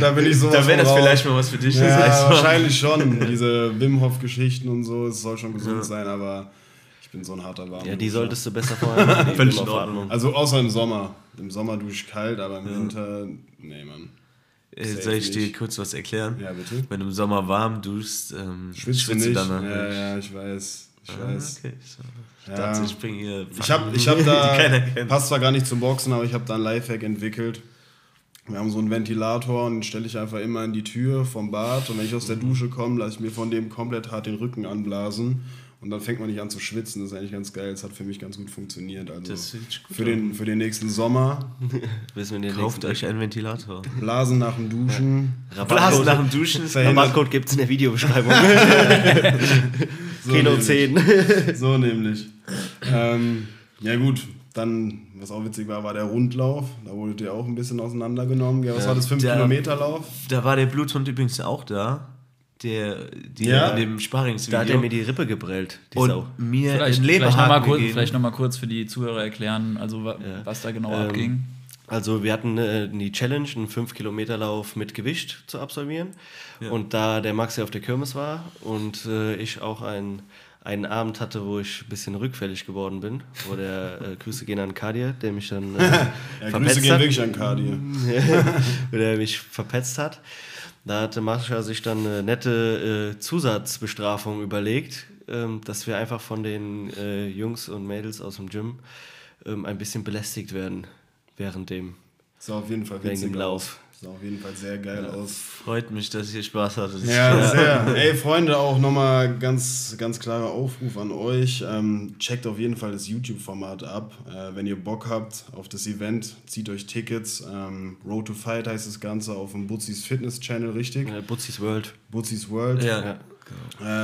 Da bin ich sowas Da wäre das raus. vielleicht mal was für dich. Ja, Eisbaden. wahrscheinlich schon. Diese Wim Hof-Geschichten und so, es soll schon gesund sein, aber ich bin so ein harter Warm. ja, die solltest du besser vorher machen. Völlig in Wimmerfatmung. Also, außer im Sommer. Im Sommer dusche ich kalt, aber im Winter, nee, Mann. Äh, Soll ich dir nicht. kurz was erklären? Ja, bitte. Wenn du im Sommer warm duschst, ähm, Schwitzt du nicht? dann. ja, ja, ich weiß. Ich Ah, weiß. okay. So. Ich Ja. bringe hier. Ich habe ich hab da, passt zwar gar nicht zum Boxen, aber ich habe da einen Lifehack entwickelt. Wir haben so einen Ventilator und den stelle ich einfach immer in die Tür vom Bad und wenn ich aus der Dusche komme, lasse ich mir von dem komplett hart den Rücken anblasen und dann fängt man nicht an zu schwitzen. Das ist eigentlich ganz geil. Das hat für mich ganz gut funktioniert. Also gut für, den, für den nächsten Sommer Wissen wir den Kauft nächsten euch einen Ventilator. Blasen nach dem Duschen. Blasen nach dem Duschen. Rabattcode gibt es in der Videobeschreibung. So Kilo nämlich. 10. So nämlich. ähm, ja gut, dann, was auch witzig war, war der Rundlauf. Da wurdet ihr auch ein bisschen auseinandergenommen. Ja, was war das, 5 der- Kilometer Lauf? Da war der Bluthund übrigens auch da. Der, die Ja? in dem Sparringsvideo. Da hat er mir die Rippe gebrellt, die und Sau. mir Vielleicht, einen vielleicht nochmal Leberhaken kurz, vielleicht noch mal kurz für die Zuhörer erklären, also wa was da genau Ähm, abging. Also wir hatten äh, die Challenge, einen 5-Kilometer-Lauf mit Gewicht zu absolvieren. Und da der Maxi auf der Kirmes war und äh, ich auch ein, einen Abend hatte, wo ich ein bisschen rückfällig geworden bin, wo der äh, Grüße gehen an Kadir, der mich dann äh, Ja, Grüße verpetzt gehen hat. wirklich an Kadi. wo der mich verpetzt hat. Da hatte Mascha sich dann eine nette äh, Zusatzbestrafung überlegt, ähm, dass wir einfach von den äh, Jungs und Mädels aus dem Gym ähm, ein bisschen belästigt werden während dem Sah auf jeden Fall dem Lauf. aus. Sah auf jeden Fall sehr geil aus. Freut mich, dass ihr Spaß hattet. Ja, sehr. Ey, Freunde, auch nochmal ganz, ganz klarer Aufruf an euch. Ähm, checkt auf jeden Fall das YouTube-Format ab. Äh, wenn ihr Bock habt auf das Event, zieht euch Tickets. Ähm, Road to Fight heißt das Ganze auf dem Butzis Fitness Channel, richtig? äh, Butzis World. Butzis World. Ja. Ja.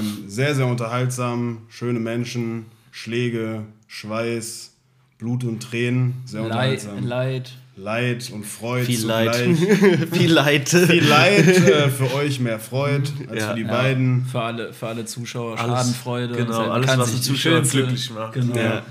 Ähm, sehr, sehr unterhaltsam. Schöne Menschen, Schläge, Schweiß, Blut und Tränen. Sehr Leid, unterhaltsam. Leid. Leid und Freude Viel Leid. Viel Leid. Viel Leid, äh, für euch mehr Freude als Ja. für die Ja, beiden. Für alle, für alle Zuschauer Alles- Schadenfreude. genau, alles, was die Zuschauer glücklich macht. Genau. Ja.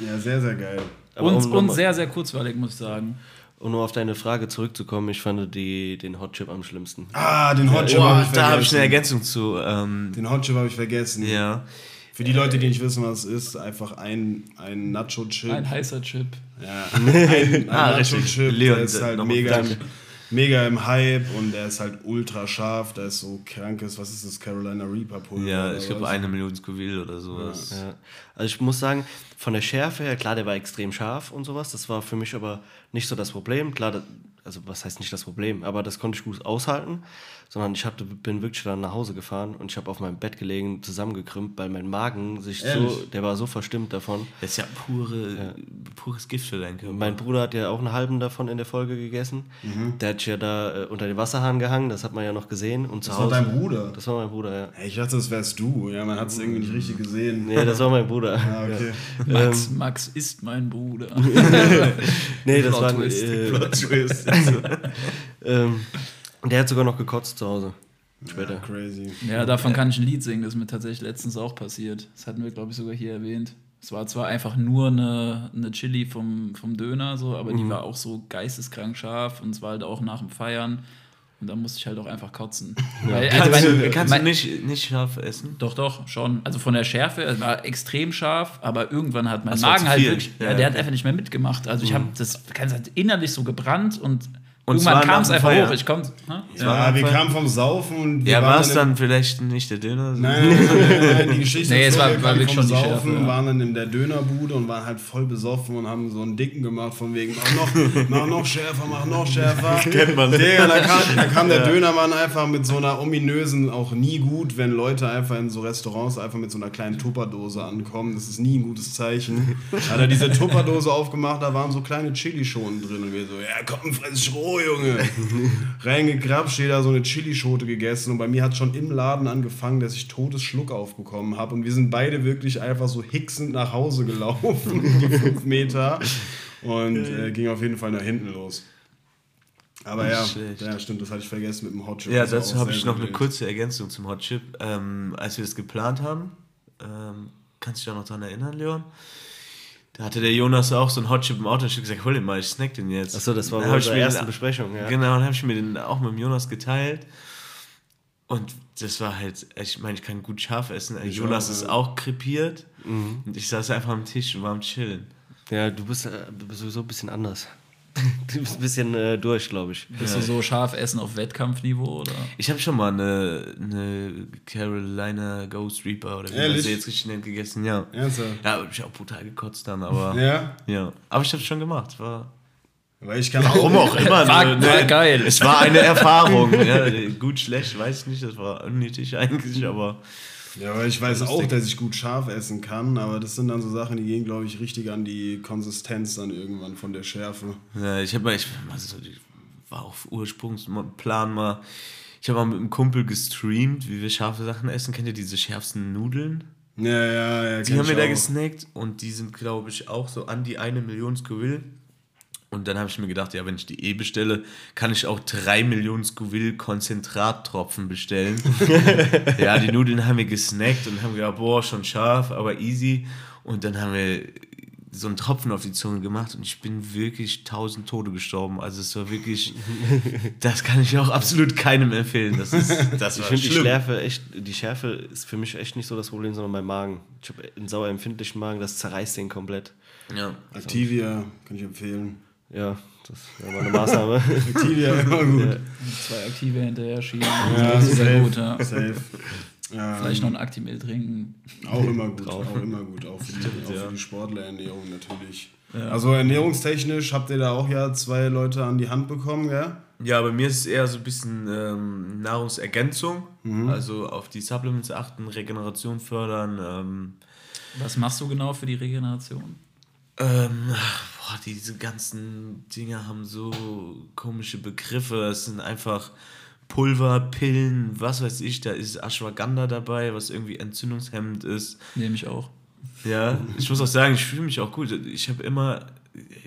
Ja, sehr, sehr geil. Aber Und, um und sehr, sehr kurzweilig, muss ich sagen. Um nur auf deine Frage zurückzukommen, ich fand die, den Hot Chip am schlimmsten. Ah, den Hot Chip Oh, habe ich da habe ich eine vergessen. Ergänzung zu. Ähm, Den Hot Chip habe ich vergessen. ja. Für die Leute, die nicht wissen, was es ist, einfach ein, ein Nacho-Chip. Ein heißer Chip. Ja, ein, ein Ah. Nacho-Chip, der ist halt mega, danke. mega im Hype und der ist halt ultra scharf. Da ist so krankes, was ist das, Carolina Reaper Pulver? Ja, ich glaube eine Million Scoville oder sowas. Ja. Also ich muss sagen, von der Schärfe her, klar, der war extrem scharf und sowas. Das war für mich aber nicht so das Problem. Klar, das also was heißt nicht das Problem, aber das konnte ich gut aushalten, sondern ich hatte, bin wirklich dann nach Hause gefahren und ich habe auf meinem Bett gelegen, zusammengekrümmt, weil mein Magen sich so, Ehrlich? der war so verstimmt davon. Das ist ja pure, pures Gift für deinen Körper. Mein Bruder hat ja auch einen halben davon in der Folge gegessen. Der hat ja da äh, unter den Wasserhahn gehangen, das hat man ja noch gesehen. Und zu Das war Hause, dein Bruder? Das war mein Bruder, ja. Hey, ich dachte, das wärst du. Ja, man hat es irgendwie nicht richtig gesehen. Nee, das war mein Bruder. Ah, okay. Max, Max ist mein Bruder. Nee, das Plot war Twist. äh, Plot Twist. ähm, Der hat sogar noch gekotzt zu Hause. Später. Ja, crazy. Ja, davon kann ich ein Lied singen, das ist mir tatsächlich letztens auch passiert. Das hatten wir, glaube ich, sogar hier erwähnt. Es war zwar einfach nur eine, eine Chili vom, vom Döner, so, aber die war auch so geisteskrank scharf und es war halt auch nach dem Feiern. Und da musste ich halt auch einfach kotzen. Weil, also Kannst, mein- du, kannst mein- du nicht, nicht scharf essen? Doch, doch, schon. Also von der Schärfe, es war extrem scharf, aber irgendwann hat mein Das Magen halt wirklich, ja, Ja, der ja. hat einfach nicht mehr mitgemacht. Also ich habe das ganz halt innerlich so gebrannt und, Und irgendwann zwar kam es einfach hoch. Ich konnte, ne? Ja, wir kamen vom Saufen und wir Ja, war es dann vielleicht nicht der Döner? Nein, nein, nein, die Geschichte Nee, ist es war- wir war wirklich vom schon Saufen, Schärfe, ja. waren dann in der Dönerbude und waren halt voll besoffen und haben so einen Dicken gemacht von wegen, mach noch, mach noch schärfer, mach noch schärfer. Kennt man. Digga, da kam, da kam der Dönermann einfach mit so einer ominösen, auch nie gut, wenn Leute einfach in so Restaurants einfach mit so einer kleinen Tupperdose ankommen. Das ist nie ein gutes Zeichen. Hat er diese Tupperdose aufgemacht, da waren so kleine Chilischoten drin und wir so, ja komm, fress roh, Junge. Reingegrapscht, jeder so eine Chilischote gegessen und bei mir hat schon im Laden angefangen, dass ich totes Schluck aufbekommen habe und wir sind beide wirklich einfach so hicksend nach Hause gelaufen, die fünf Meter und äh, ging auf jeden Fall nach hinten los. Aber Nicht ja, schlecht. ja, stimmt, das hatte ich vergessen mit dem Hot Chip. Ja, dazu auch habe ich noch eine kurze Ergänzung zum Hot Chip. Ähm, als wir das geplant haben, ähm, kannst du dich da noch dran erinnern, Leon? Da hatte der Jonas auch so einen Hot Chip im Auto und ich habe gesagt, hol den mal, ich snack den jetzt. Achso, das war bei mir ersten den, Besprechung, ja. Genau, dann habe ich mir den auch mit dem Jonas geteilt. Und das war halt, ich meine, ich kann gut scharf essen. Ich Jonas auch, ist ja. auch krepiert. Mhm. Und ich saß einfach am Tisch und war am Chillen. Ja, du bist, äh, du bist sowieso ein bisschen anders. Du bist ein bisschen äh, durch, glaube ich. Bist du so scharf essen auf Wettkampfniveau oder? Ich habe schon mal eine, eine Carolina Ghost Reaper oder wie man Ehrlich? sie jetzt richtig nennt gegessen, ja. Ernsthaft? Ja, hab ich auch brutal gekotzt dann, aber. Ja? Ja. Aber ich habe es schon gemacht. War, Weil ich kann warum auch immer. War- ne, war geil. Es war eine Erfahrung. ja, gut, schlecht, weiß ich nicht. Das war unnötig eigentlich, aber. Ja, weil ich weiß auch, dass ich gut scharf essen kann, aber das sind dann so Sachen, die gehen, glaube ich, richtig an die Konsistenz dann irgendwann von der Schärfe. Ja, ich habe mal, ich, also, ich war auf Ursprungsplan mal. Ich habe mal mit einem Kumpel gestreamt, wie wir scharfe Sachen essen. Kennt ihr diese schärfsten Nudeln? Ja, ja, ja. Die haben wir da gesnackt und die sind, glaube ich, auch so an die eine Million Scoville. Und dann habe ich mir gedacht, ja, wenn ich die eh bestelle, kann ich auch drei Millionen Scoville Konzentrattropfen bestellen. ja, die Nudeln haben wir gesnackt und haben gedacht, boah, schon scharf, aber easy. Und dann haben wir so einen Tropfen auf die Zunge gemacht und ich bin wirklich tausend Tode gestorben. Also es war wirklich, das kann ich auch absolut keinem empfehlen. Das ist, das Ich war finde die schlimm. Schärfe echt, die Schärfe ist für mich echt nicht so das Problem, sondern mein Magen. Ich habe einen sauer empfindlichen Magen, das zerreißt den komplett. Ja. Activia kann ich empfehlen. Ja, das wäre mal eine Maßnahme. Activia immer gut. Zwei Aktive hinterher schieben. Ja, das ist sehr safe. gut, ja. Safe. Ähm, Vielleicht noch ein Actimel trinken. Auch immer gut, auch immer gut, auch für die, auch ja. für die Sportlerernährung natürlich. Also ernährungstechnisch habt ihr da auch ja zwei Leute an die Hand bekommen, gell? Ja, bei mir ist es eher so ein bisschen ähm, Nahrungsergänzung, Mhm. also auf die Supplements achten, Regeneration fördern. Ähm, Was machst du genau für die Regeneration? Ähm, boah, diese ganzen Dinge haben so komische Begriffe. Es sind einfach Pulver, Pillen, was weiß ich. Da ist Ashwagandha dabei, was irgendwie entzündungshemmend ist. Nehme ich auch. Ja, ich muss auch sagen, ich fühle mich auch gut. Ich habe immer,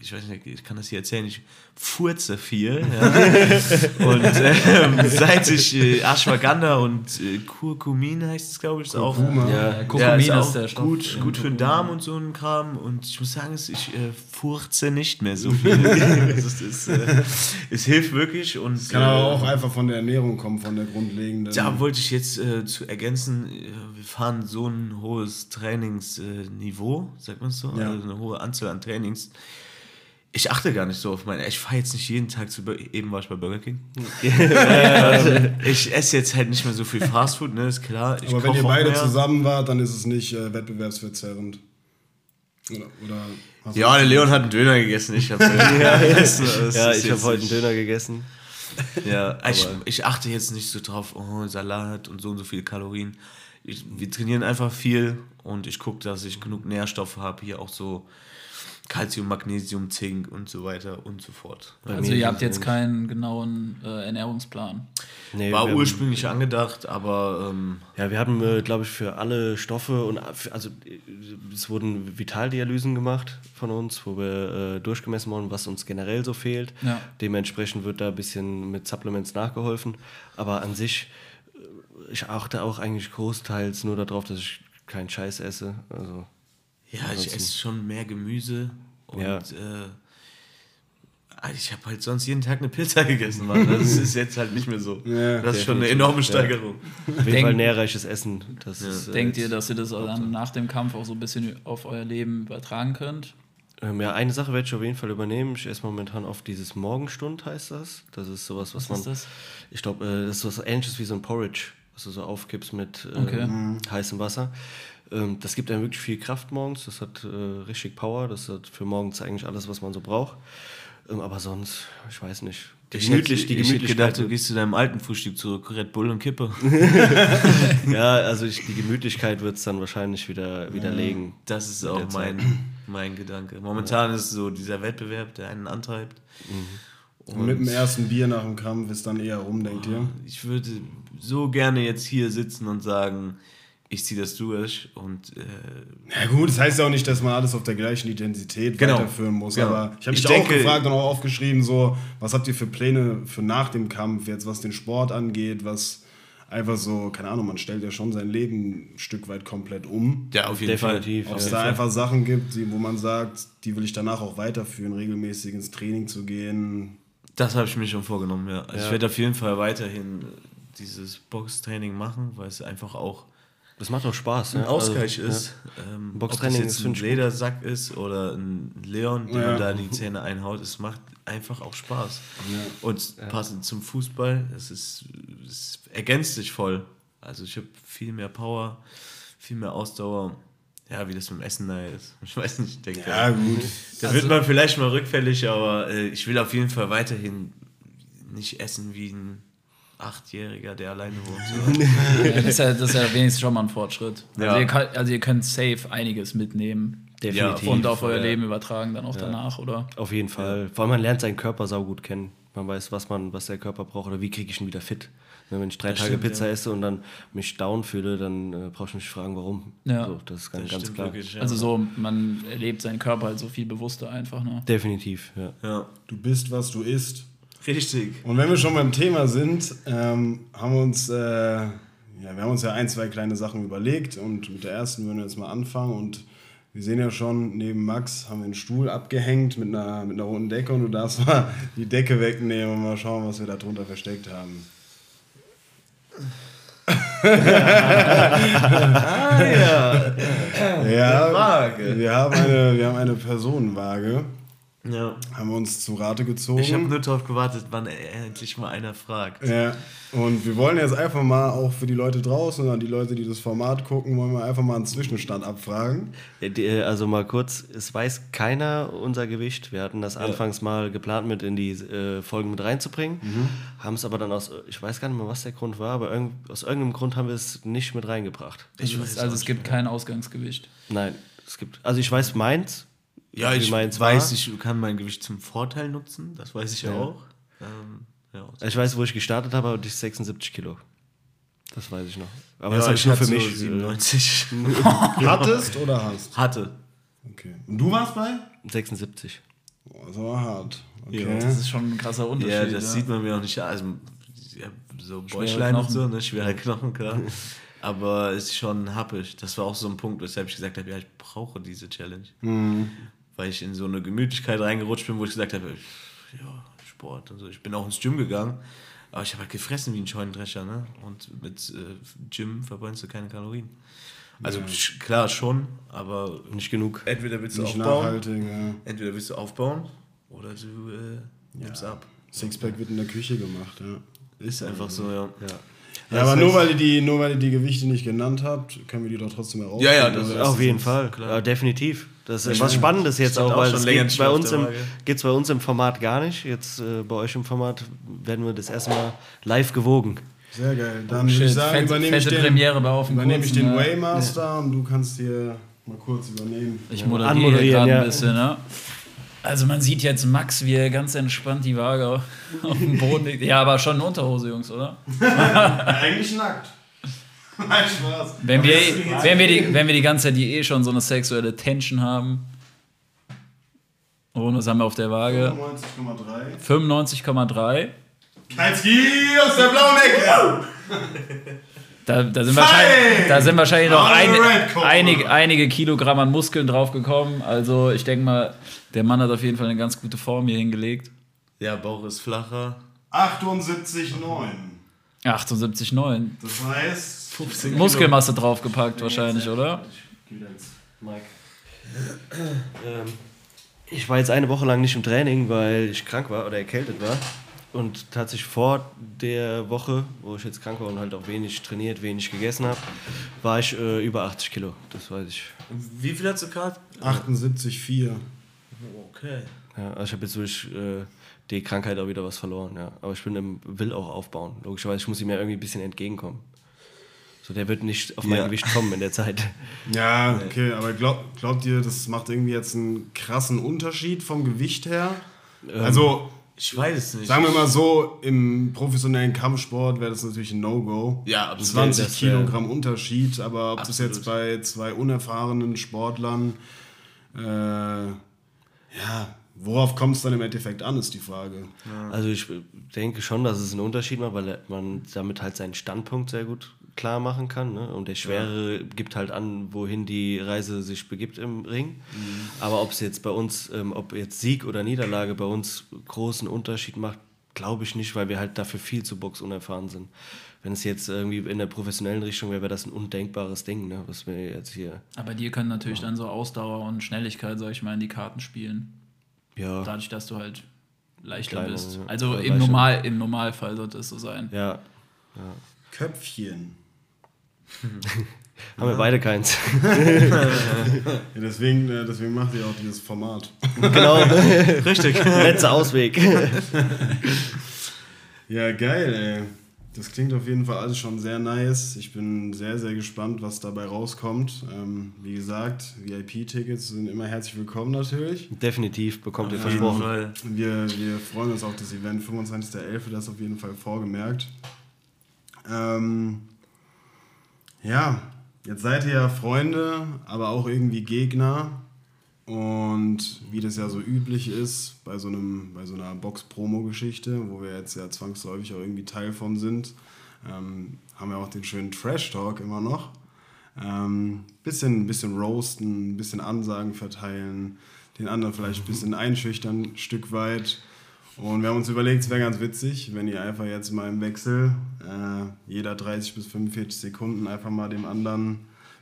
ich weiß nicht, ich kann das hier erzählen, ich furze viel. Ja. und ähm, seit ich äh, Ashwagandha und äh, Kurkumin heißt es, glaube ich, ist auch. Kurkuma. Ja, Kurkumin Ja, ist ist der Stoff. gut, Ja, gut für den. Darm und so ein Kram. Und ich muss sagen, es- ich äh, furze nicht mehr so viel. es, ist, äh, es hilft wirklich. Und, Kann aber äh, auch einfach von der Ernährung kommen, von der grundlegenden. da wollte ich jetzt äh, zu ergänzen, äh, wir fahren so ein hohes Trainingsniveau, Niveau, sagt man es so, Ja. also eine hohe Anzahl an Trainings. Ich achte gar nicht so auf meine, ich fahre jetzt nicht jeden Tag zu, Bur- eben war ich bei Burger King. ähm, ich esse jetzt halt nicht mehr so viel Fastfood, ne, ist klar. Ich aber wenn ihr beide mehr. zusammen wart, dann ist es nicht äh, wettbewerbsverzerrend. Oder, oder Ja, der Leon hat einen Döner gegessen. Ich habe ja, gegessen. Ja, ich habe jetzt heute einen Döner gegessen. Ja, ich, ich achte jetzt nicht so drauf, oh, Salat und so und so viele Kalorien. Ich, wir trainieren einfach viel und ich gucke, dass ich genug Nährstoffe habe. Hier auch so Calcium, Magnesium, Zink und so weiter und so fort. Bei Also ihr habt jetzt keinen genauen äh, Ernährungsplan. Nee, War wir haben- ursprünglich angedacht, aber ähm, Ja, wir haben, äh, glaube ich, für alle Stoffe und für- also äh, es wurden Vitaldialysen gemacht von uns, wo wir äh, durchgemessen wurden, was uns generell so fehlt. Ja. Dementsprechend wird da ein bisschen mit Supplements nachgeholfen. Aber an sich, äh, ich achte auch eigentlich großteils nur darauf, dass ich keinen Scheiß esse. Also ja, ich Ansonsten- esse schon mehr Gemüse und Ja. äh, also ich habe halt sonst jeden Tag eine Pizza gegessen, Mann. Das ist jetzt halt nicht mehr so. Ja, das ist schon eine enorme ja. Steigerung. auf jeden Fall nährreiches Essen. Das ist, äh, Denkt ihr, dass ihr das dann nach dem Kampf auch so ein bisschen auf euer Leben übertragen könnt? Ähm, ja, eine Sache werde ich auf jeden Fall übernehmen. Ich esse momentan oft dieses Morgenstund, heißt das. Das ist sowas, was, Was man. ist das? Ich glaube, äh, das ist was ähnliches wie so ein Porridge, was du so aufkippst mit äh, Okay. heißem Wasser. Ähm, das gibt einem wirklich viel Kraft morgens. Das hat äh, richtig Power. Das hat für morgens eigentlich alles, was man so braucht. Ähm, aber sonst, ich weiß nicht. Die Ich gemütlich, hätte, die ich hätte Gemütlichkeit. gedacht, du gehst zu deinem alten Frühstück zurück, Red Bull und Kippe. ja, also ich, die Gemütlichkeit wird es dann wahrscheinlich wieder widerlegen. Das ist auch mein, mein Gedanke. Momentan ist es so dieser Wettbewerb, der einen antreibt. Und mit dem ersten Bier nach dem Kampf ist dann eher rum, denkt ihr? Ich würde so gerne jetzt hier sitzen und sagen, ich ziehe das durch und äh, Ja gut, das heißt ja auch nicht, dass man alles auf der gleichen Intensität Genau. weiterführen muss. Genau. Aber ich habe Ich mich auch denke- gefragt und auch aufgeschrieben, so, was habt ihr für Pläne für nach dem Kampf, jetzt was den Sport angeht, was einfach so, keine Ahnung, man stellt ja schon sein Leben ein Stück weit komplett um. ja, auf jeden Definitiv, Fall. Ob es da einfach Sachen gibt, die, wo man sagt, die will ich danach auch weiterführen, regelmäßig ins Training zu gehen. Das habe ich mir schon vorgenommen, ja. Also Ja. Ich werde auf jeden Fall weiterhin dieses Boxtraining machen, weil es einfach auch Das macht auch Spaß. ein ja. Ausgleich Also, ist. Ähm, Boxtraining ob das ist, jetzt ein. Ledersack ist oder ein Leon, dem Ja. man da die Zähne einhaut, es macht einfach auch Spaß. Und passend zum Fußball, es ist, es ergänzt sich voll. Also ich habe viel mehr Power, viel mehr Ausdauer. Ja, wie das mit dem Essen da ist. Ich weiß nicht, ich denke, Ja, gut. da wird man vielleicht mal rückfällig, aber äh, ich will auf jeden Fall weiterhin nicht essen wie ein Achtjähriger, der alleine wohnt. So. Ja, das, ist ja, das ist ja wenigstens schon mal ein Fortschritt. Also, Ja. ihr, könnt, also ihr könnt safe einiges mitnehmen Definitiv. und auf euer ja. Leben übertragen, dann auch danach, oder? Auf jeden Fall. Vor allem man lernt seinen Körper saugut kennen. Man weiß, was man, was der Körper braucht oder wie kriege ich ihn wieder fit. Wenn ich drei Das Tage stimmt, Pizza ja. esse und dann mich down fühle, dann äh, brauche ich mich fragen, warum. Ja. So, das ist ganz, Das ganz klar. wirklich, ja. Also so, man erlebt seinen Körper halt so viel bewusster einfach, ne? Definitiv, ja. ja. Du bist, was du isst. Richtig. Und wenn wir schon beim Thema sind, ähm, haben wir uns, äh, ja, wir haben uns ja ein, zwei kleine Sachen überlegt und mit der ersten würden wir jetzt mal anfangen und wir sehen ja schon, neben Max haben wir einen Stuhl abgehängt mit einer, mit einer roten Decke und du darfst mal die Decke wegnehmen und mal schauen, was wir da drunter versteckt haben. Ah ja. Ja, Waage. Wir haben eine, wir haben eine Personenwaage, ja. haben wir uns zu Rate gezogen. Ich habe nur darauf gewartet, wann endlich mal einer fragt. Ja, und wir wollen jetzt einfach mal auch für die Leute draußen und an die Leute, die das Format gucken, wollen wir einfach mal einen Zwischenstand abfragen. Ja, äh, Also mal kurz, es weiß keiner unser Gewicht. Wir hatten das anfangs mal geplant, mit in die äh, Folgen mit reinzubringen, Mhm. haben es aber dann aus, ich weiß gar nicht mehr, was der Grund war, aber irgend, aus irgendeinem Grund haben wir es nicht mit reingebracht. Also, weiß es, auch also es gibt kein Ausgangsgewicht. Nein, es gibt, also ich weiß meins. Ja, ich meins weiß, war. ich kann mein Gewicht zum Vorteil nutzen, das weiß ich ja, auch. Ähm, ja. Ich weiß, wo ich gestartet habe, aber die 76 Kilo. Das weiß ich noch. Aber ja, das habe ich nur für so mich. äh, 97 Hattest oder hast? hatte. Okay. Und du warst bei? 76. Boah, das war hart. Okay. Ja, Das ist schon ein krasser Unterschied. Ja, das sieht man mir auch nicht. Also, ja, so Bäuchlein und so, ne? schwere Knochen, klar. Aber es ist schon happig. Das war auch so ein Punkt, weshalb ich gesagt habe, ja, ich brauche diese Challenge. Weil ich in so eine Gemütlichkeit reingerutscht bin, wo ich gesagt habe, ja, Sport und so. Ich bin auch ins Gym gegangen, aber ich habe halt gefressen wie ein Scheunendrescher, ne? Und mit äh, Gym verbrennst du keine Kalorien. Also sch- klar schon, aber Nicht genug. entweder willst du Nicht aufbauen, nachhaltig, ja. entweder willst du aufbauen oder du äh, nimmst ab. Sixpack wird in der Küche gemacht, ja. Ist einfach so, ja. Ja, aber nur weil, ihr die, nur weil ihr die Gewichte nicht genannt habt, können wir die doch trotzdem herausfinden. Ja, ja, das oder? ist- Auf jeden Fall. klar. Ja, definitiv. Das ist was Spannendes jetzt auch, weil es geht bei, uns im, geht's bei uns im Format gar nicht. Jetzt äh, bei euch im Format werden wir das erstmal live gewogen. Sehr geil. Dann Shit, würde ich sagen, übernehme ich den, Premiere bei Auf übernehme ich den ja. Waymaster und du kannst hier mal kurz übernehmen. Ich moderiere gerade ja. ein bisschen, ne? Also man sieht jetzt Max, wie er ganz entspannt die Waage auf dem Boden legt. Ja, aber schon eine Unterhose, Jungs, oder? Eigentlich nackt. Nein, Spaß. Wenn wir, wenn, wir die, wenn wir die ganze Zeit die eh schon so eine sexuelle Tension haben. Und was haben wir auf der Waage? 95,3. 95,3. Kalski aus der blauen Ecke. Da, da, sind wahrscheinlich, da sind wahrscheinlich noch ein, einige, einige Kilogramm an Muskeln draufgekommen. Also ich denke mal, der Mann hat auf jeden Fall eine ganz gute Form hier hingelegt. Ja, Bauch ist flacher. 78,9. 78,9. Das heißt, 15 Muskelmasse draufgepackt wahrscheinlich, oder? Mike. Ähm, ich war jetzt eine Woche lang nicht im Training, weil ich krank war oder erkältet war. Und tatsächlich vor der Woche, wo ich jetzt krank war und halt auch wenig trainiert, wenig gegessen habe, war ich äh, über 80 Kilo. Das weiß ich. Wie viel hast du gerade? 78,4. Okay. Ja, also ich habe jetzt durch äh, die Krankheit auch wieder was verloren. Ja. Aber ich bin im, will auch aufbauen. Logischerweise, ich muss ihm ja irgendwie ein bisschen entgegenkommen. So, der wird nicht auf mein Ja. Gewicht kommen in der Zeit. Ja, okay, aber glaub, glaubt ihr, das macht irgendwie jetzt einen krassen Unterschied vom Gewicht her? also, Ich weiß es nicht. sagen wir mal so, im professionellen Kampfsport wäre das natürlich ein No-Go. Ja, absolut. 20 Das wär- Kilogramm Unterschied, aber ob das Absolut. jetzt bei zwei unerfahrenen Sportlern, äh, ja, worauf kommt es dann im Endeffekt an, ist die Frage. Also ich denke schon, dass es einen Unterschied macht, weil man damit halt seinen Standpunkt sehr gut klar machen kann. Ne? Und der Schwere gibt halt an, wohin die Reise sich begibt im Ring. Aber ob es jetzt bei uns, ähm, ob jetzt Sieg oder Niederlage bei uns großen Unterschied macht, glaube ich nicht, weil wir halt dafür viel zu boxunerfahren sind. Wenn es jetzt irgendwie in der professionellen Richtung wäre, wäre das ein undenkbares Ding, ne? was wir jetzt hier. Aber dir können natürlich dann so Ausdauer und Schnelligkeit, sag ich mal, in die Karten spielen. Ja, Dadurch, dass du halt leichter Kleiner, bist. ja. Also im, leichter. Normal, im Normalfall sollte es so sein. ja. Köpfchen. Haben wir beide keins. Ja, deswegen, äh, deswegen macht ihr auch dieses Format. genau. Richtig. Letzter Ausweg. Ja, geil, ey. Das klingt auf jeden Fall alles schon sehr nice. Ich bin sehr, sehr gespannt, was dabei rauskommt. Ähm, wie gesagt, VIP-Tickets sind immer herzlich willkommen natürlich. Definitiv bekommt ihr jeden versprochen. Wir, wir freuen uns auf das Event, 25.11., das ist auf jeden Fall vorgemerkt. Ähm, ja, jetzt seid ihr ja Freunde, aber auch irgendwie Gegner. Und wie das ja so üblich ist bei so, einem, bei so einer Box-Promo-Geschichte, wo wir jetzt ja zwangsläufig auch irgendwie Teil von sind, ähm, haben wir auch den schönen Trash-Talk immer noch. Ähm, bisschen, bisschen roasten, bisschen Ansagen verteilen, den anderen vielleicht ein bisschen einschüchtern, ein Stück weit. Und wir haben uns überlegt, es wäre ganz witzig, wenn ihr einfach jetzt mal im Wechsel, äh, jeder 30 bis 45 Sekunden, einfach mal dem anderen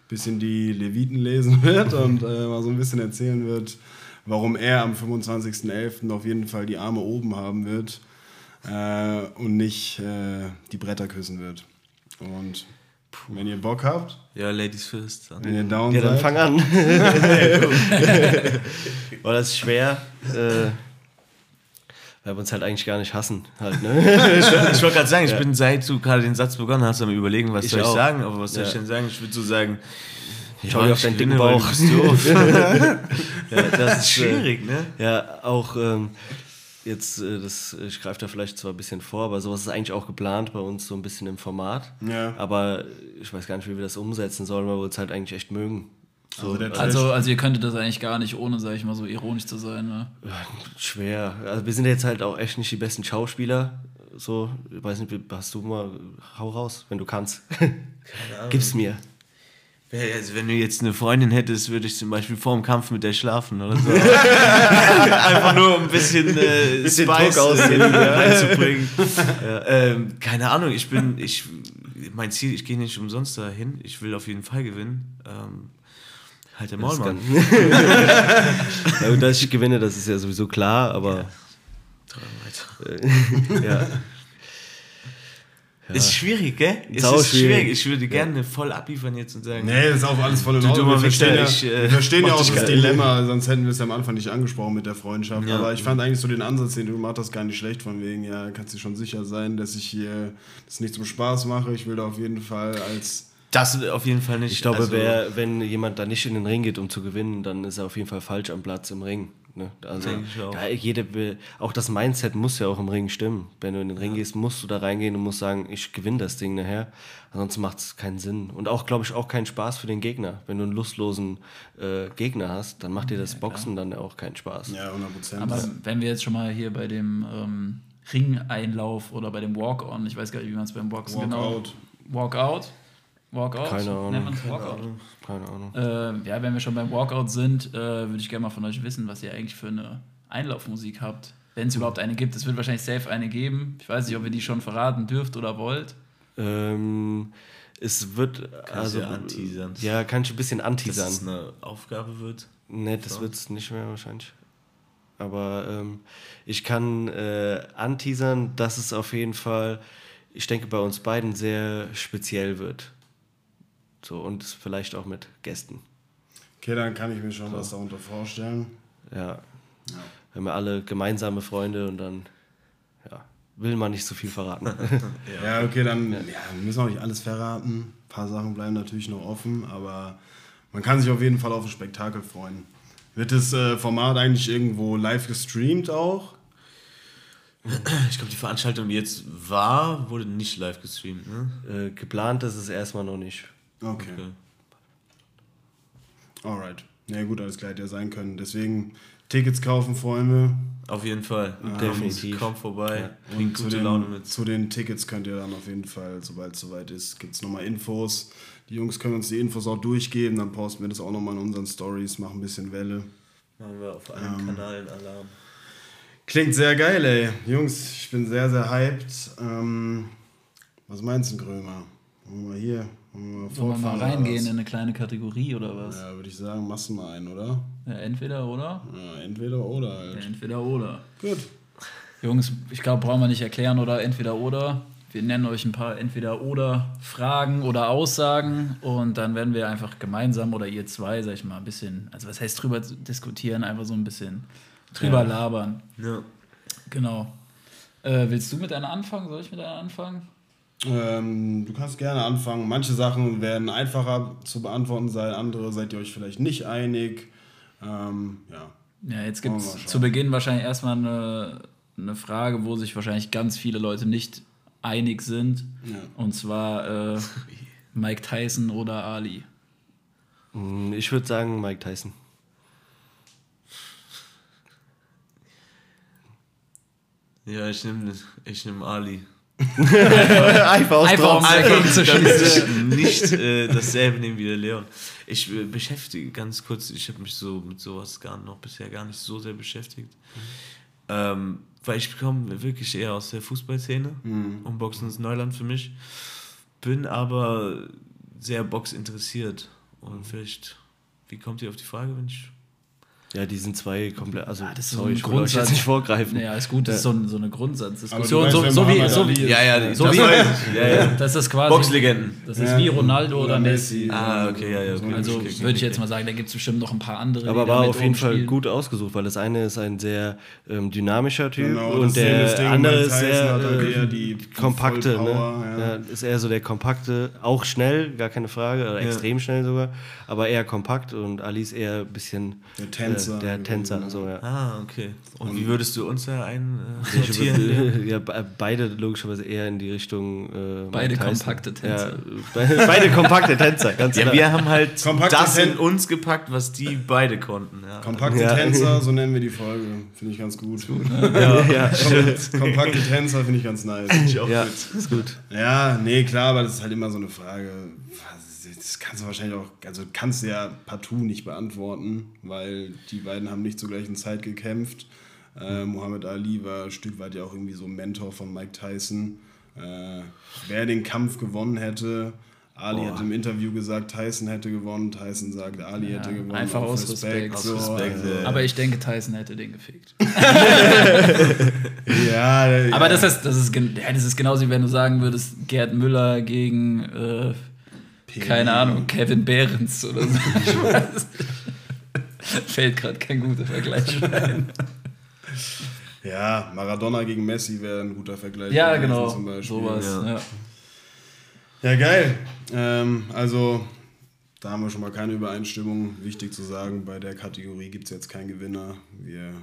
bisschen die Leviten lesen wird und äh, mal so ein bisschen erzählen wird, warum er am 25.11. auf jeden Fall die Arme oben haben wird äh, und nicht äh, die Bretter küssen wird. Und wenn ihr Bock habt, Ja, Ladies first. wenn ihr down Ja, dann seid, fang an. Weil das ist schwer. Weil wir uns halt eigentlich gar nicht hassen. Halt, ne? Ich wollte gerade sagen, ich bin seit du gerade den Satz begonnen hast, am überlegen, was Ich soll ich auch. sagen, aber was soll ich denn sagen? Ich würde so sagen, Schau dir auf ich deinen dicken Bauch. ja, das ist schwierig, ne? Äh, ja, auch ähm, jetzt, äh, das, ich greife da vielleicht zwar ein bisschen vor, aber sowas ist eigentlich auch geplant bei uns so ein bisschen im Format. Ja. Aber ich weiß gar nicht, wie wir das umsetzen sollen, weil wir uns halt eigentlich echt mögen. So, Also der Also, also ihr könntet das eigentlich gar nicht, ohne, sag ich mal, so ironisch zu sein. Ne? Schwer. Also wir sind jetzt halt auch echt nicht die besten Schauspieler. So, ich weiß nicht, hast du mal, hau raus, wenn du kannst. Gib's mir. Also wenn du jetzt eine Freundin hättest, würde ich zum Beispiel vor dem Kampf mit der schlafen oder so. Einfach nur um ein bisschen, äh, Bisschen Spice Druck äh, ja. reinzubringen. ja, ähm, keine Ahnung, ich bin, ich, mein Ziel, ich gehe nicht umsonst dahin. Ich will auf jeden Fall gewinnen. Ähm, halt der Maul, Das Mann. ja, und dass ich gewinne, das ist ja sowieso klar, aber Träum weiter. äh, ja. Ist schwierig, gell? Ist es schwierig. schwierig. Ich würde gerne voll abliefern jetzt und sagen. Nee, das ist auch alles voll in Ordnung. Wir verstehen, ja, ich, äh, wir verstehen ja auch das geil. Dilemma, sonst hätten wir es ja am Anfang nicht angesprochen mit der Freundschaft. Ja. Aber ich fand eigentlich so den Ansatz, den du gemacht hast, gar nicht schlecht. Von wegen, ja, kannst du schon sicher sein, dass ich hier das nicht zum Spaß mache. Ich will da auf jeden Fall als. Das auf jeden Fall nicht. Ich glaube, Also, wer, wenn jemand da nicht in den Ring geht, um zu gewinnen, dann ist er auf jeden Fall falsch am Platz im Ring. Ne? Also, Denke ich auch. da jede will, auch das Mindset muss ja auch im Ring stimmen. Wenn du in den Ring gehst, musst du da reingehen und musst sagen, ich gewinne das Ding nachher. Ansonsten macht es keinen Sinn. Und auch, glaube ich, auch keinen Spaß für den Gegner. Wenn du einen lustlosen äh, Gegner hast, dann macht dir das Boxen dann auch keinen Spaß. Ja, 100 Prozent. Aber wenn wir jetzt schon mal hier bei dem ähm, Ringeinlauf oder bei dem Walk-On, ich weiß gar nicht, wie man es beim Boxen genau. Walkout. Walkout? Walkout? Keine Ahnung. Nennt man Walkout? Keine Ahnung. Äh, ja, wenn wir schon beim Walkout sind, äh, würde ich gerne mal von euch wissen, was ihr eigentlich für eine Einlaufmusik habt. Wenn es überhaupt eine gibt. Es wird wahrscheinlich safe eine geben. Ich weiß nicht, ob ihr die schon verraten dürft oder wollt. Ähm, es wird. also, ja anteasern. Ja, kann ich ein bisschen dass anteasern. es eine Aufgabe wird. Ne, das wird es nicht mehr wahrscheinlich. Aber ähm, ich kann äh, anteasern, dass es auf jeden Fall, ich denke, bei uns beiden sehr speziell wird. So, und vielleicht auch mit Gästen. Okay, dann kann ich mir schon was darunter vorstellen. Ja. Wir haben ja alle gemeinsame Freunde und dann, ja, will man nicht so viel verraten. Ja, okay, dann ja. wir müssen auch nicht alles verraten. Ein paar Sachen bleiben natürlich noch offen, aber man kann sich auf jeden Fall auf ein Spektakel freuen. Wird das äh, Format eigentlich irgendwo live gestreamt auch? Ich glaube, die Veranstaltung, die jetzt war, wurde nicht live gestreamt. Ne? äh, geplant ist es erstmal noch nicht. Okay. Okay. Alright. Ja gut, alles klar, hätte ja sein können. Deswegen Tickets kaufen, Freunde. Auf jeden Fall. Definitiv. Kommt vorbei. Und Bringt zu gute den, Laune mit. zu den Tickets könnt ihr dann auf jeden Fall, sobald es soweit ist, gibt es nochmal Infos. Die Jungs können uns die Infos auch durchgeben, dann posten wir das auch nochmal in unseren Stories, machen ein bisschen Welle. Machen wir auf allen Kanälen Alarm. Klingt sehr geil, ey. Jungs, ich bin sehr, sehr hyped. Ähm, was meinst du, Grömer? Wollen wir mal hier wollen wir mal Sollen wir mal fortfahren oder reingehen in eine kleine Kategorie oder was? Ja, würde ich sagen, machst du mal einen, oder? Ja, entweder oder? Ja, entweder oder halt. Entweder oder. Gut. Jungs, ich glaube, brauchen wir nicht erklären oder entweder oder. Wir nennen euch ein paar entweder oder Fragen oder Aussagen und dann werden wir einfach gemeinsam oder ihr zwei, sag ich mal, ein bisschen, also was heißt drüber diskutieren, einfach so ein bisschen drüber labern. Ja. Genau. Äh, willst du mit einer anfangen? Soll ich mit einer anfangen? Ähm, du kannst gerne anfangen. Manche Sachen werden einfacher zu beantworten sein, andere seid ihr euch vielleicht nicht einig. Ähm, ja. Ja, jetzt gibt es zu Beginn wahrscheinlich erstmal eine, eine Frage, wo sich wahrscheinlich ganz viele Leute nicht einig sind. Ja. Und zwar äh, Mike Tyson oder Ali. Hm, Ich würde sagen Mike Tyson. Ja, ich nehme ich nehm Ali. Einfach aus Einfach um schießen. ich nicht äh, dasselbe nehmen wie der Leon. Ich äh, beschäftige ganz kurz, ich habe mich so mit sowas gar noch bisher gar nicht so sehr beschäftigt. Ähm, weil ich komme wirklich eher aus der Fußballszene und Boxen ist Neuland für mich. Bin aber sehr boxinteressiert. Und vielleicht, wie kommt ihr auf die Frage, wenn ich. Ja, die sind zwei komplett. Also, Ah, das ist so sorry, ein ich will euch Grundsatz. jetzt nicht vorgreifen. Ja, ist gut, das ist so, ein- so eine Grundsatzdiskussion. So, so, wie, so, wie. Ja, ja, so das wie. Ja, ja. das ist quasi. Boxlegenden. Das ist Ja. wie Ronaldo oder Messi. Ah, okay, ja, ja, okay. Also okay, okay, würde ich jetzt mal sagen, da gibt es bestimmt noch ein paar andere. Aber die war auf jeden Fall gut ausgesucht, weil das eine ist ein sehr ähm, dynamischer Typ Genau, und der Ding, andere ist sehr äh, eher die- die kompakte. Ne? ja. ja. ist eher so der kompakte, auch schnell, gar keine Frage, oder extrem schnell sogar, aber eher kompakt und Ali ist eher ein bisschen Der Tänzer. Äh, der Tänzer, so ja. Ah, okay. Und wie würdest du uns da ein äh, Ich sortieren? würde, ja, be- beide logischerweise eher in die Richtung. Äh, Beide kompakte Tänzer. Ja, beide, beide kompakte Tänzer, ganz Ja, klar. wir haben halt Kompakte das in Tän- uns gepackt, was die beide konnten. Ja. Kompakte Ja. Tänzer, so nennen wir die Folge. Finde ich ganz gut. ja, ja, Kom- Kompakte Tänzer finde ich ganz nice. ja, ist gut. Ja, nee, klar, aber das ist halt immer so eine Frage. Das kannst du wahrscheinlich auch, also kannst du ja partout nicht beantworten, weil die beiden haben nicht zur gleichen Zeit gekämpft. Äh, Muhammad Ali war ein Stück weit ja auch irgendwie so ein Mentor von Mike Tyson. Äh, wer den Kampf gewonnen hätte, Ali hat im Interview gesagt, Tyson hätte gewonnen, Tyson sagt, Ali hätte gewonnen. einfach aus Respekt. So, Aus Respekt, ja. Aber ich denke, Tyson hätte den gefickt. ja, Aber das ist, das, ist, ja, das ist genauso wie wenn du sagen würdest, Gerd Müller gegen, äh, keine Ahnung, Kevin Behrens oder so. Ich weiß. Fällt gerade kein guter Vergleich ein. Ja, Maradona gegen Messi wäre ein guter Vergleich. Ja, genau. zum Beispiel. Sowas. Ja. Ja. Ja, geil. Ähm, also, da haben wir schon mal keine Übereinstimmung. Wichtig zu sagen, bei der Kategorie gibt es jetzt keinen Gewinner. Wir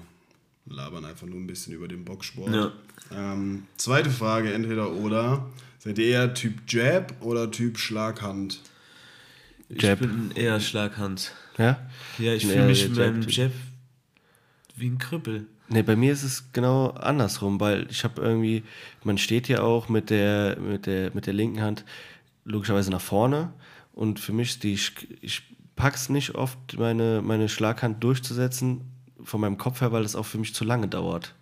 labern einfach nur ein bisschen über den Boxsport. Ja. Ähm, zweite Frage, entweder oder. Seid ihr eher Typ Jab oder Typ Schlaghand? Ich Jab. bin eher Schlaghand. Ja? Ja, ich fühle mich mit meinem. Jab wie ein Krüppel. Ne, bei mir ist es genau andersrum, weil ich habe irgendwie, man steht ja auch mit der, mit der, mit der linken Hand logischerweise nach vorne und für mich ist die, ich, ich pack's nicht oft, meine, meine Schlaghand durchzusetzen von meinem Kopf her, weil das auch für mich zu lange dauert,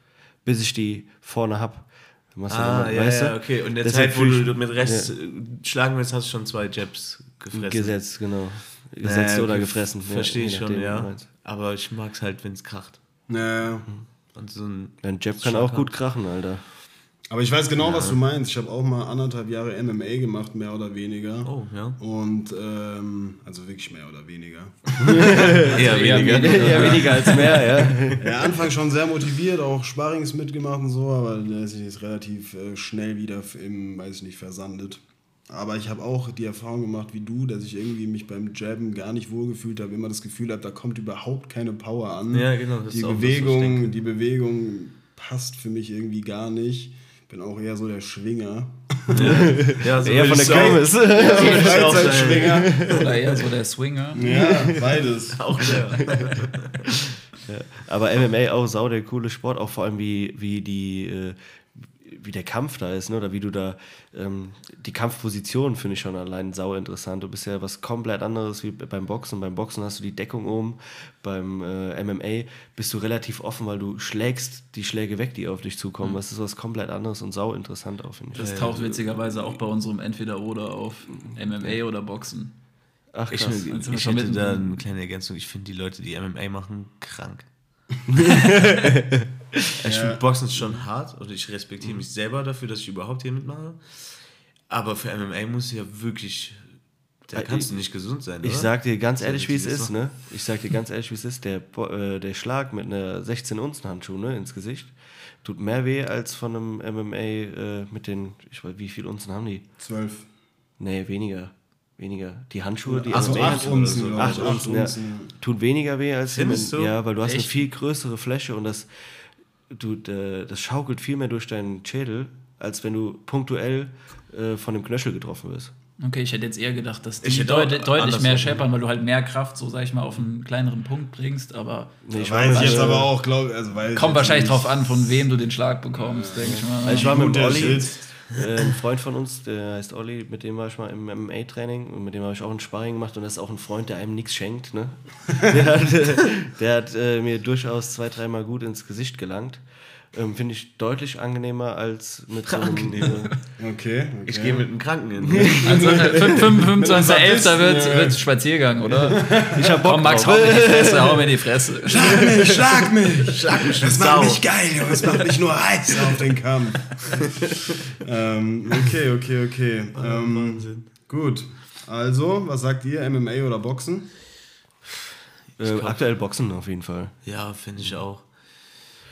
bis ich die vorne hab. Du machst Ah, ja, weißt du? ja, okay. Und in der Deshalb Zeit, wo du mit rechts Ja. äh, schlagen willst, hast du schon zwei Jabs gefressen. Gesetzt, genau. Gesetzt Naja, oder gefressen. ja, Verstehe ich schon, ja. meinst. Aber ich mag's halt, wenn es kracht. Ja. Und so ein Ein Jab kann auch gut krachen, Alter. Aber ich weiß genau, was du meinst. Ich habe auch mal anderthalb Jahre MMA gemacht, mehr oder weniger. Oh, ja. Und, ähm, also wirklich mehr oder weniger. Eher weniger. Eher weniger als mehr, ja. Ja, Anfang schon sehr motiviert, auch Sparrings mitgemacht und so, aber der ist jetzt relativ äh, schnell wieder im, weiß ich nicht, versandet. Aber ich habe auch die Erfahrung gemacht wie du, dass ich irgendwie mich beim Jabben gar nicht wohlgefühlt habe, immer das Gefühl habe, da kommt überhaupt keine Power an. Ja, genau, das Die ist auch Bewegung, denke. die Bewegung passt für mich irgendwie gar nicht. Bin auch eher so der Schwinger. Ja, so Eher von der. Kirmes. ich auch Freizeitschwinger. Oder eher so der Swinger. ja, beides. Auch ja. Aber MMA auch sau der coole Sport, auch vor allem wie, wie die äh, wie der Kampf da ist, ne? oder wie du da ähm, die Kampfposition finde ich schon allein sau interessant. Du bist ja was komplett anderes wie beim Boxen. Beim Boxen hast du die Deckung oben, beim äh, MMA bist du relativ offen, weil du schlägst die Schläge weg, die auf dich zukommen. Das ist was komplett anderes und sau interessant auch, finde ich. Das taucht witzigerweise auch bei unserem Entweder-Oder auf. MMA oder Boxen. Ach Ich, krass. Dann sind wir ich hätte da eine kleine Ergänzung. Ich finde die Leute, die MMA machen, krank. ich finde Boxen schon hart und ich respektiere mich selber dafür, dass ich überhaupt hier mitmache. Aber für MMA muss ja wirklich. Da kannst ich- du nicht gesund sein. Ich oder? sag dir ganz ehrlich, wie es ist, ne? Ich sag dir ganz ehrlich, wie es ist. Der, äh, der Schlag mit einer 16-Unzen-Handschuh ne, ins Gesicht tut mehr weh als von einem MMA äh, mit den, ich weiß, wie viel Unzen haben die? Zwölf. Nee, weniger. Weniger. Die Handschuhe, die Also acht Unzen, oder so. ich, Acht acht Unzen, ja. Unzen. Tut weniger weh als Findest mit- du? Ja, weil du hast eine Echt? viel größere Fläche und das, du, äh, das schaukelt viel mehr durch deinen Schädel, als wenn du punktuell äh, von dem Knöchel getroffen wirst. Okay, ich hätte jetzt eher gedacht, dass Ich die deut deutlich mehr scheppern, weil du halt mehr Kraft, so sag ich mal, auf einen kleineren Punkt bringst, aber Nee, ich Weiß ich jetzt aber äh, auch, glaube also kommt wahrscheinlich drauf an, von wem du den Schlag bekommst, denke ich mal. Also ich war mit Olli. Äh, ein Freund von uns, der heißt Olli, mit dem war ich mal im MMA-Training und mit dem habe ich auch ein Sparring gemacht und das ist auch ein Freund, der einem nichts schenkt. Ne? Der hat, äh, der hat äh, mir durchaus zwei, dreimal gut ins Gesicht gelangt. Ähm, Finde ich deutlich angenehmer als mit so einem... Äh, Okay, okay. Ich gehe mit einem Kranken hin. Also äh, 25.11. Sadisten, wird, ja. wird Spaziergang, oder? ich hab Bock Komm, Max, hau mir in die Fresse, hau mir in die Fresse. Schlag mich, schlag mich! Schlag mich Das macht mich geil, Junge. Das macht mich nur heiß auf den Kampf. ähm, okay, okay, okay. Ähm, Wahnsinn. gut. Also, was sagt ihr? MMA oder Boxen? Äh, aktuell Boxen auf jeden Fall. Ja, finde ich auch.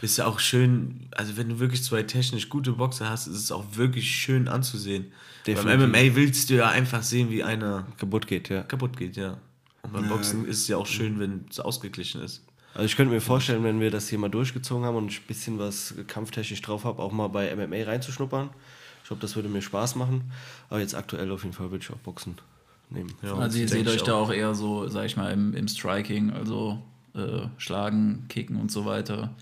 Ist ja auch schön, also wenn du wirklich zwei technisch gute Boxer hast, ist es auch wirklich schön anzusehen. Definitiv. Beim MMA willst du ja einfach sehen, wie einer Kaputt geht, ja. kaputt geht, ja. Und beim Boxen ist es ja auch schön, wenn es ausgeglichen ist. Also ich könnte mir vorstellen, wenn wir das hier mal durchgezogen haben und ich ein bisschen was kampftechnisch drauf habe, auch mal bei MMA reinzuschnuppern. Ich glaube, das würde mir Spaß machen. Aber jetzt aktuell auf jeden Fall würde ich auch Boxen nehmen. Ja, Also ihr seht euch ich da auch eher so, sag ich mal, im, im Striking, also äh, Schlagen, Kicken und so weiter,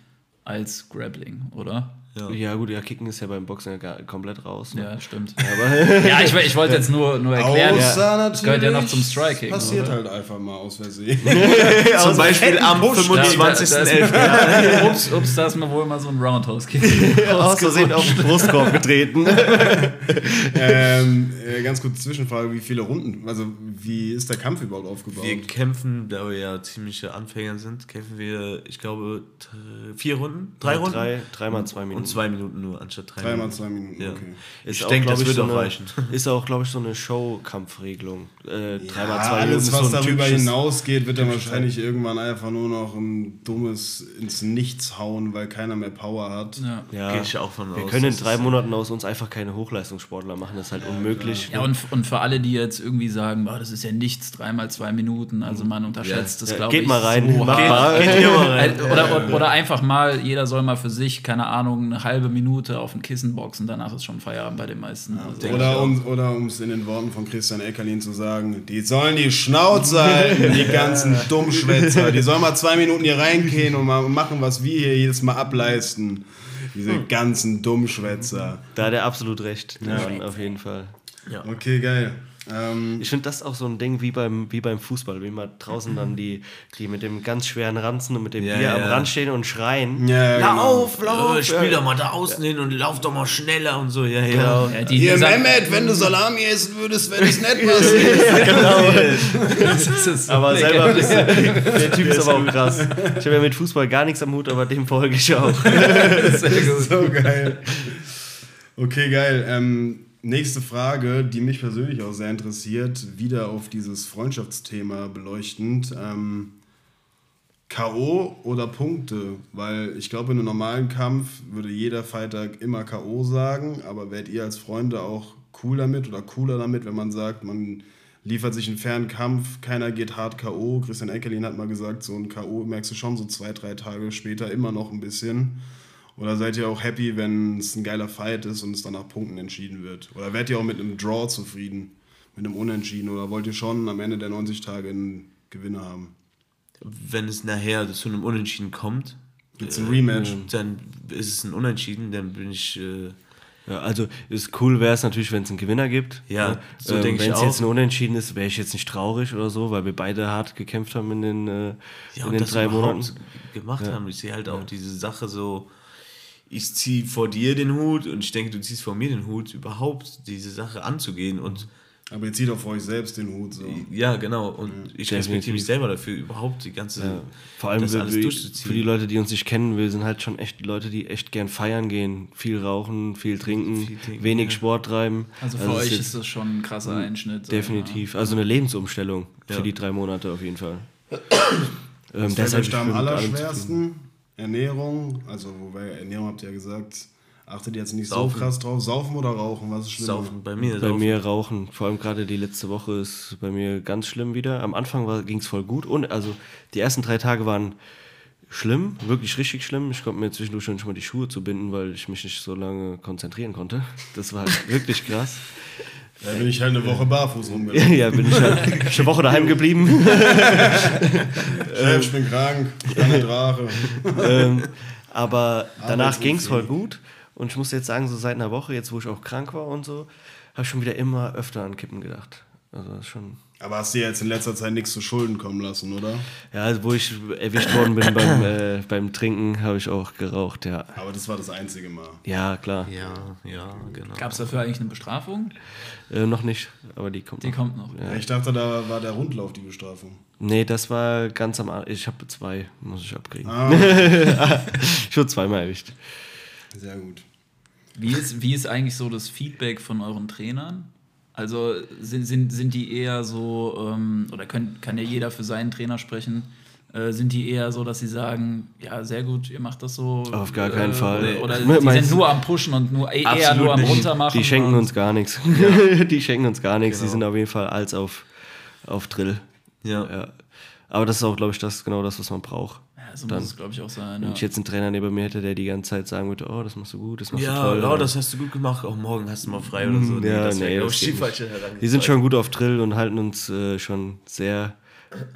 als Grappling, oder? Ja. Ja, gut, ja, Kicken ist ja beim Boxen ja gar, komplett raus. Ne? Ja, stimmt. Aber ja, ich, ich wollte jetzt nur, nur erklären, Außer das gehört ja noch zum Striking. Passiert oder? halt einfach mal aus Versehen. Zum Beispiel am Da- da- da 25.11. ist- Ja, ups, ups, da ist mir wohl mal so ein Roundhouse-Kick. aus Versehen auf den Brustkorb getreten. ähm, äh, ganz kurze Zwischenfrage, wie viele Runden, also wie ist der Kampf überhaupt aufgebaut? Wir kämpfen, da wir ja ziemliche Anfänger sind, kämpfen wir, ich glaube, vier Runden? Drei Runden? Drei, dreimal zwei Minuten. Und zwei Minuten nur, anstatt drei Dreimal Minuten. zwei Minuten, Ja. okay. Ich auch, denke, das wird so auch eine, reichen. Ist auch, glaube ich, so eine Show-Kampfregelung. Äh, dreimal Ja, zwei alles, Minuten ist was so darüber hinausgeht, wird dann wahrscheinlich irgendwann einfach nur noch ein dummes ins Nichts hauen, weil keiner mehr Power hat. Ja. Ja, Gehe ich auch von wir aus, können in drei Monaten aus uns einfach keine Hochleistungssportler machen. Das ist halt unmöglich. Ja, und, und für alle, die jetzt irgendwie sagen, boah, das ist ja nichts, dreimal zwei Minuten, also man unterschätzt das, Ja, glaube ich. geht mal rein, So. Geht hier mal rein. Äh, oder, oder einfach mal, jeder soll mal für sich, keine Ahnung, eine halbe Minute auf ein Kissen boxen, danach ist schon Feierabend bei den meisten. Also, Oder um oder um es in den Worten von Christian Eckerlin zu sagen, die sollen die Schnauze halten, die ganzen Dummschwätzer. Die sollen mal zwei Minuten hier reingehen und mal machen, was wir hier jedes Mal ableisten. Diese ganzen Dummschwätzer. Da hat er absolut recht. Ja. auf jeden Fall. Okay, geil. Ähm, Ich finde das auch so ein Ding wie beim, wie beim Fußball, wie mal draußen dann die, die mit dem ganz schweren Ranzen und mit dem Ja, Bier am ja. Rand stehen und schreien. ja, genau. Lauf, lauf! Oh, spiel doch mal da außen hin und lauf doch mal schneller und so. Ja, ja. Genau. ja, die, Hier, die sagen- Mehmet, wenn du Salami essen würdest, wäre das nett passiert. das ist Aber selber bist du, der Typ ist aber auch krass. Ich habe ja mit Fußball gar nichts am Hut, aber dem folge ich auch. so geil. Okay, geil. Ähm, nächste Frage, die mich persönlich auch sehr interessiert, wieder auf dieses Freundschaftsthema beleuchtend. Ähm, K.O. oder Punkte? Weil ich glaube, in einem normalen Kampf würde jeder Fighter immer K.O. sagen, aber werdet ihr als Freunde auch cool damit oder cooler damit, wenn man sagt, man liefert sich einen fairen Kampf, keiner geht hart K.O. Christian Eckerlin hat mal gesagt, so ein K.O. merkst du schon so zwei, drei Tage später immer noch ein bisschen. Oder seid ihr auch happy, wenn es ein geiler Fight ist und es dann nach Punkten entschieden wird? Oder werdet ihr auch mit einem Draw zufrieden? Mit einem Unentschieden? Oder wollt ihr schon am Ende der 90 Tage einen Gewinner haben? Wenn es nachher zu einem Unentschieden kommt, Gibt's ein Rematch? dann ist es ein Unentschieden, dann bin ich. Äh, Ja, also ist cool wäre es natürlich, wenn es einen Gewinner gibt. Ja, so Ähm, denk ich Wenn es auch. jetzt ein Unentschieden ist, wäre ich jetzt nicht traurig oder so, weil wir beide hart gekämpft haben in den, äh, ja, in und den das drei Monaten. gemacht haben. Ich sehe halt auch diese Sache so, ich ziehe vor dir den Hut und ich denke, du ziehst vor mir den Hut, überhaupt diese Sache anzugehen und Aber ihr zieht auch vor euch selbst den Hut. So. ja, genau. Und ich respektiere mich selber dafür, überhaupt die ganze, Ja. Vor allem das durchzuziehen. für die Leute, die uns nicht kennen, wir sind halt schon echt Leute, die echt gern feiern gehen, viel rauchen, viel trinken, Viel trinken, wenig ja. Sport treiben. Also für es euch ist das schon ein krasser Einschnitt. definitiv, also eine Lebensumstellung Ja. für die drei Monate auf jeden Fall. ähm, Was fällt euch da am allerschwersten? Ernährung? Also, wobei Ernährung habt ihr ja gesagt, achtet ihr jetzt nicht Saufen. so krass drauf. Saufen oder rauchen? Was ist schlimmer? Saufen bei mir. Bei saufen. mir rauchen, vor allem gerade die letzte Woche ist bei mir ganz schlimm wieder. Am Anfang ging es voll gut und also die ersten drei Tage waren schlimm, wirklich richtig schlimm. Ich konnte mir zwischendurch schon nicht mal die Schuhe zu binden, weil ich mich nicht so lange konzentrieren konnte. Das war halt wirklich krass. Da bin ich halt eine Woche barfuß rumgelaufen. ja, bin ich halt eine Woche daheim geblieben. Chef, ich bin krank, ich bin eine Drache. ähm, aber danach ging es voll gut. Und ich muss jetzt sagen, so seit einer Woche, jetzt wo ich auch krank war und so, habe ich schon wieder immer öfter an Kippen gedacht. Also das ist schon. Aber hast dir jetzt in letzter Zeit nichts zu Schulden kommen lassen, oder? Ja, also wo ich erwischt worden bin beim, äh, beim Trinken, habe ich auch geraucht, ja. Aber das war das einzige Mal. Ja, klar. Ja, ja, genau. Gab es dafür eigentlich eine Bestrafung? Äh, noch nicht, aber die kommt Die noch. kommt noch. Ich dachte, da war der Rundlauf die Bestrafung. Nee, das war ganz am Anfang. Ich habe zwei, muss ich abkriegen. Ah, Ich wurde zweimal erwischt. sehr gut. Wie ist, wie ist eigentlich so das Feedback von euren Trainern? Also sind, sind, sind die eher so, ähm, oder können, kann ja jeder für seinen Trainer sprechen, äh, sind die eher so, dass sie sagen, ja, sehr gut, ihr macht das so? Auf gar keinen äh, Fall. Oder, oder die sind nur am Pushen und nur, eher Absolut nur am nicht. Runtermachen? Die schenken uns gar nichts. Die schenken uns gar nichts. Die Genau. sind auf jeden Fall als auf, auf Drill. Ja. Ja. Aber das ist auch, glaube ich, das genau das, was man braucht. Ja, so Dann- muss es, glaube ich, auch sein. Wenn Ja. ich jetzt einen Trainer neben mir hätte, der die ganze Zeit sagen würde, oh, das machst du gut, das machst Ja, du toll. oh, das hast du gut gemacht. Auch morgen hast du mal frei oder so. Mhm, ja, das nee, glaub das die falsche. Die sind schon gut auf Drill und halten uns äh, schon sehr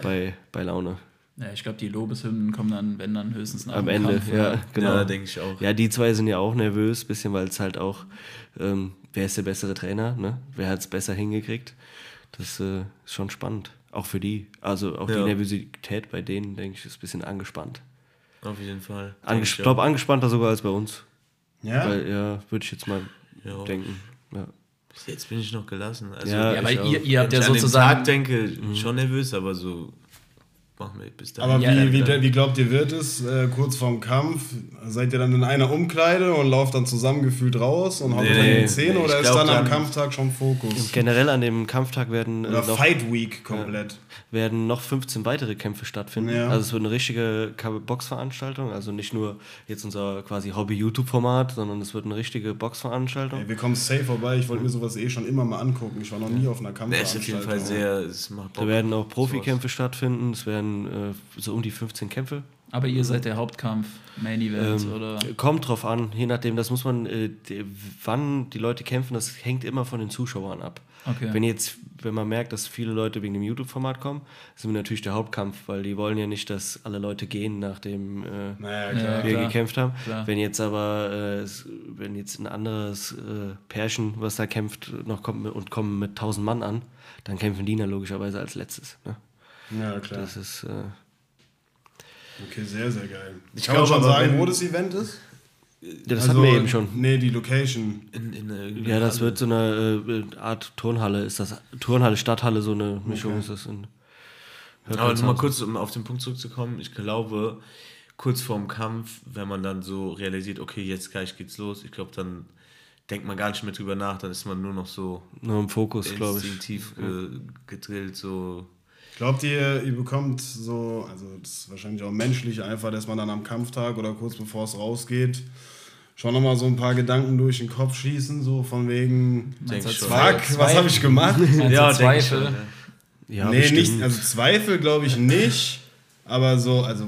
bei, bei Laune. Ja, ich glaube, die Lobeshymnen kommen dann, wenn dann höchstens nach Am Ende, Kampf, ja, genau. Ja, denke ich auch. Ja, die zwei sind ja auch nervös, bisschen, weil es halt auch, ähm, wer ist der bessere Trainer, ne? Wer hat es besser hingekriegt? Das äh, ist schon spannend. Auch für die. Also auch die Ja. Nervosität bei denen, denke ich, ist ein bisschen angespannt. Auf jeden Fall. Ange Denk ich glaube, angespannter sogar als bei uns. Ja? Weil, ja, würde ich jetzt mal Ja. denken. Ja. Bis Jetzt bin ich noch gelassen. Also, Ja, Ja, aber ihr, ihr habt ja ich an den sozusagen. Tag denke, schon nervös, aber so machen wir bis dahin. Aber Ja, wie, dann- wie, dann- wie glaubt ihr, wird es äh, kurz vorm Kampf? Seid ihr dann in einer Umkleide und lauft dann zusammengefühlt raus und haut Nee, euch in die Zähne nee, oder ist glaub dann am dann- Kampftag schon Fokus? Generell an dem Kampftag werden, äh, Oder noch, Fight Week komplett. werden noch 15 weitere Kämpfe stattfinden. Ja. Also es wird eine richtige Boxveranstaltung. Also nicht nur jetzt unser quasi Hobby-YouTube-Format, sondern es wird eine richtige Boxveranstaltung. Ey, wir kommen safe vorbei. Ich wollte mir sowas eh schon immer mal angucken. Ich war noch nie auf einer Der ist auf jeden Kampfveranstaltung. Fall sehr, es macht Bock. Da werden auch Profikämpfe stattfinden. Es werden äh, so um die 15 Kämpfe. Aber ihr seid der Hauptkampf, Main Event Ähm, oder. Kommt drauf an, je nachdem, das muss man, äh, die, wann die Leute kämpfen, das hängt immer von den Zuschauern ab. Okay. Wenn jetzt, wenn man merkt, dass viele Leute wegen dem YouTube-Format kommen, sind wir natürlich der Hauptkampf, weil die wollen ja nicht, dass alle Leute gehen, nachdem äh, Naja, klar. wir klar. gekämpft haben. Klar. Wenn jetzt aber, äh, wenn jetzt ein anderes äh, Pärchen, was da kämpft, noch kommt mit, und kommen mit 1000 Mann an, dann kämpfen die dann logischerweise als letztes. Ne? Ja, klar. Das ist, äh, Okay, sehr, sehr geil. Ich kann schon aber, sagen, wo das Event ist? ja, das Also, hatten wir eben schon. Nee, die Location. in, in eine, Ja, das wird so eine äh, Art Turnhalle, ist das Turnhalle, Stadthalle, so eine Mischung Okay. ist das in Aber nochmal kurz, um auf den Punkt zurückzukommen, ich glaube, kurz vorm Kampf, wenn man dann so realisiert, okay, jetzt gleich geht's los, ich glaube, dann denkt man gar nicht mehr drüber nach, dann ist man nur noch so nur im Fokus, glaube ich. instinktiv ge gedrillt, so. Glaubt ihr, ihr bekommt so, also das ist wahrscheinlich auch menschlich einfach, dass man dann am Kampftag oder kurz bevor es rausgeht, schon nochmal so ein paar Gedanken durch den Kopf schießen, so von wegen, Denk fuck, was habe ich gemacht? Ich Zweifel. ja. Ja, nee, bestimmt. nicht, also Zweifel glaube ich nicht, aber so, also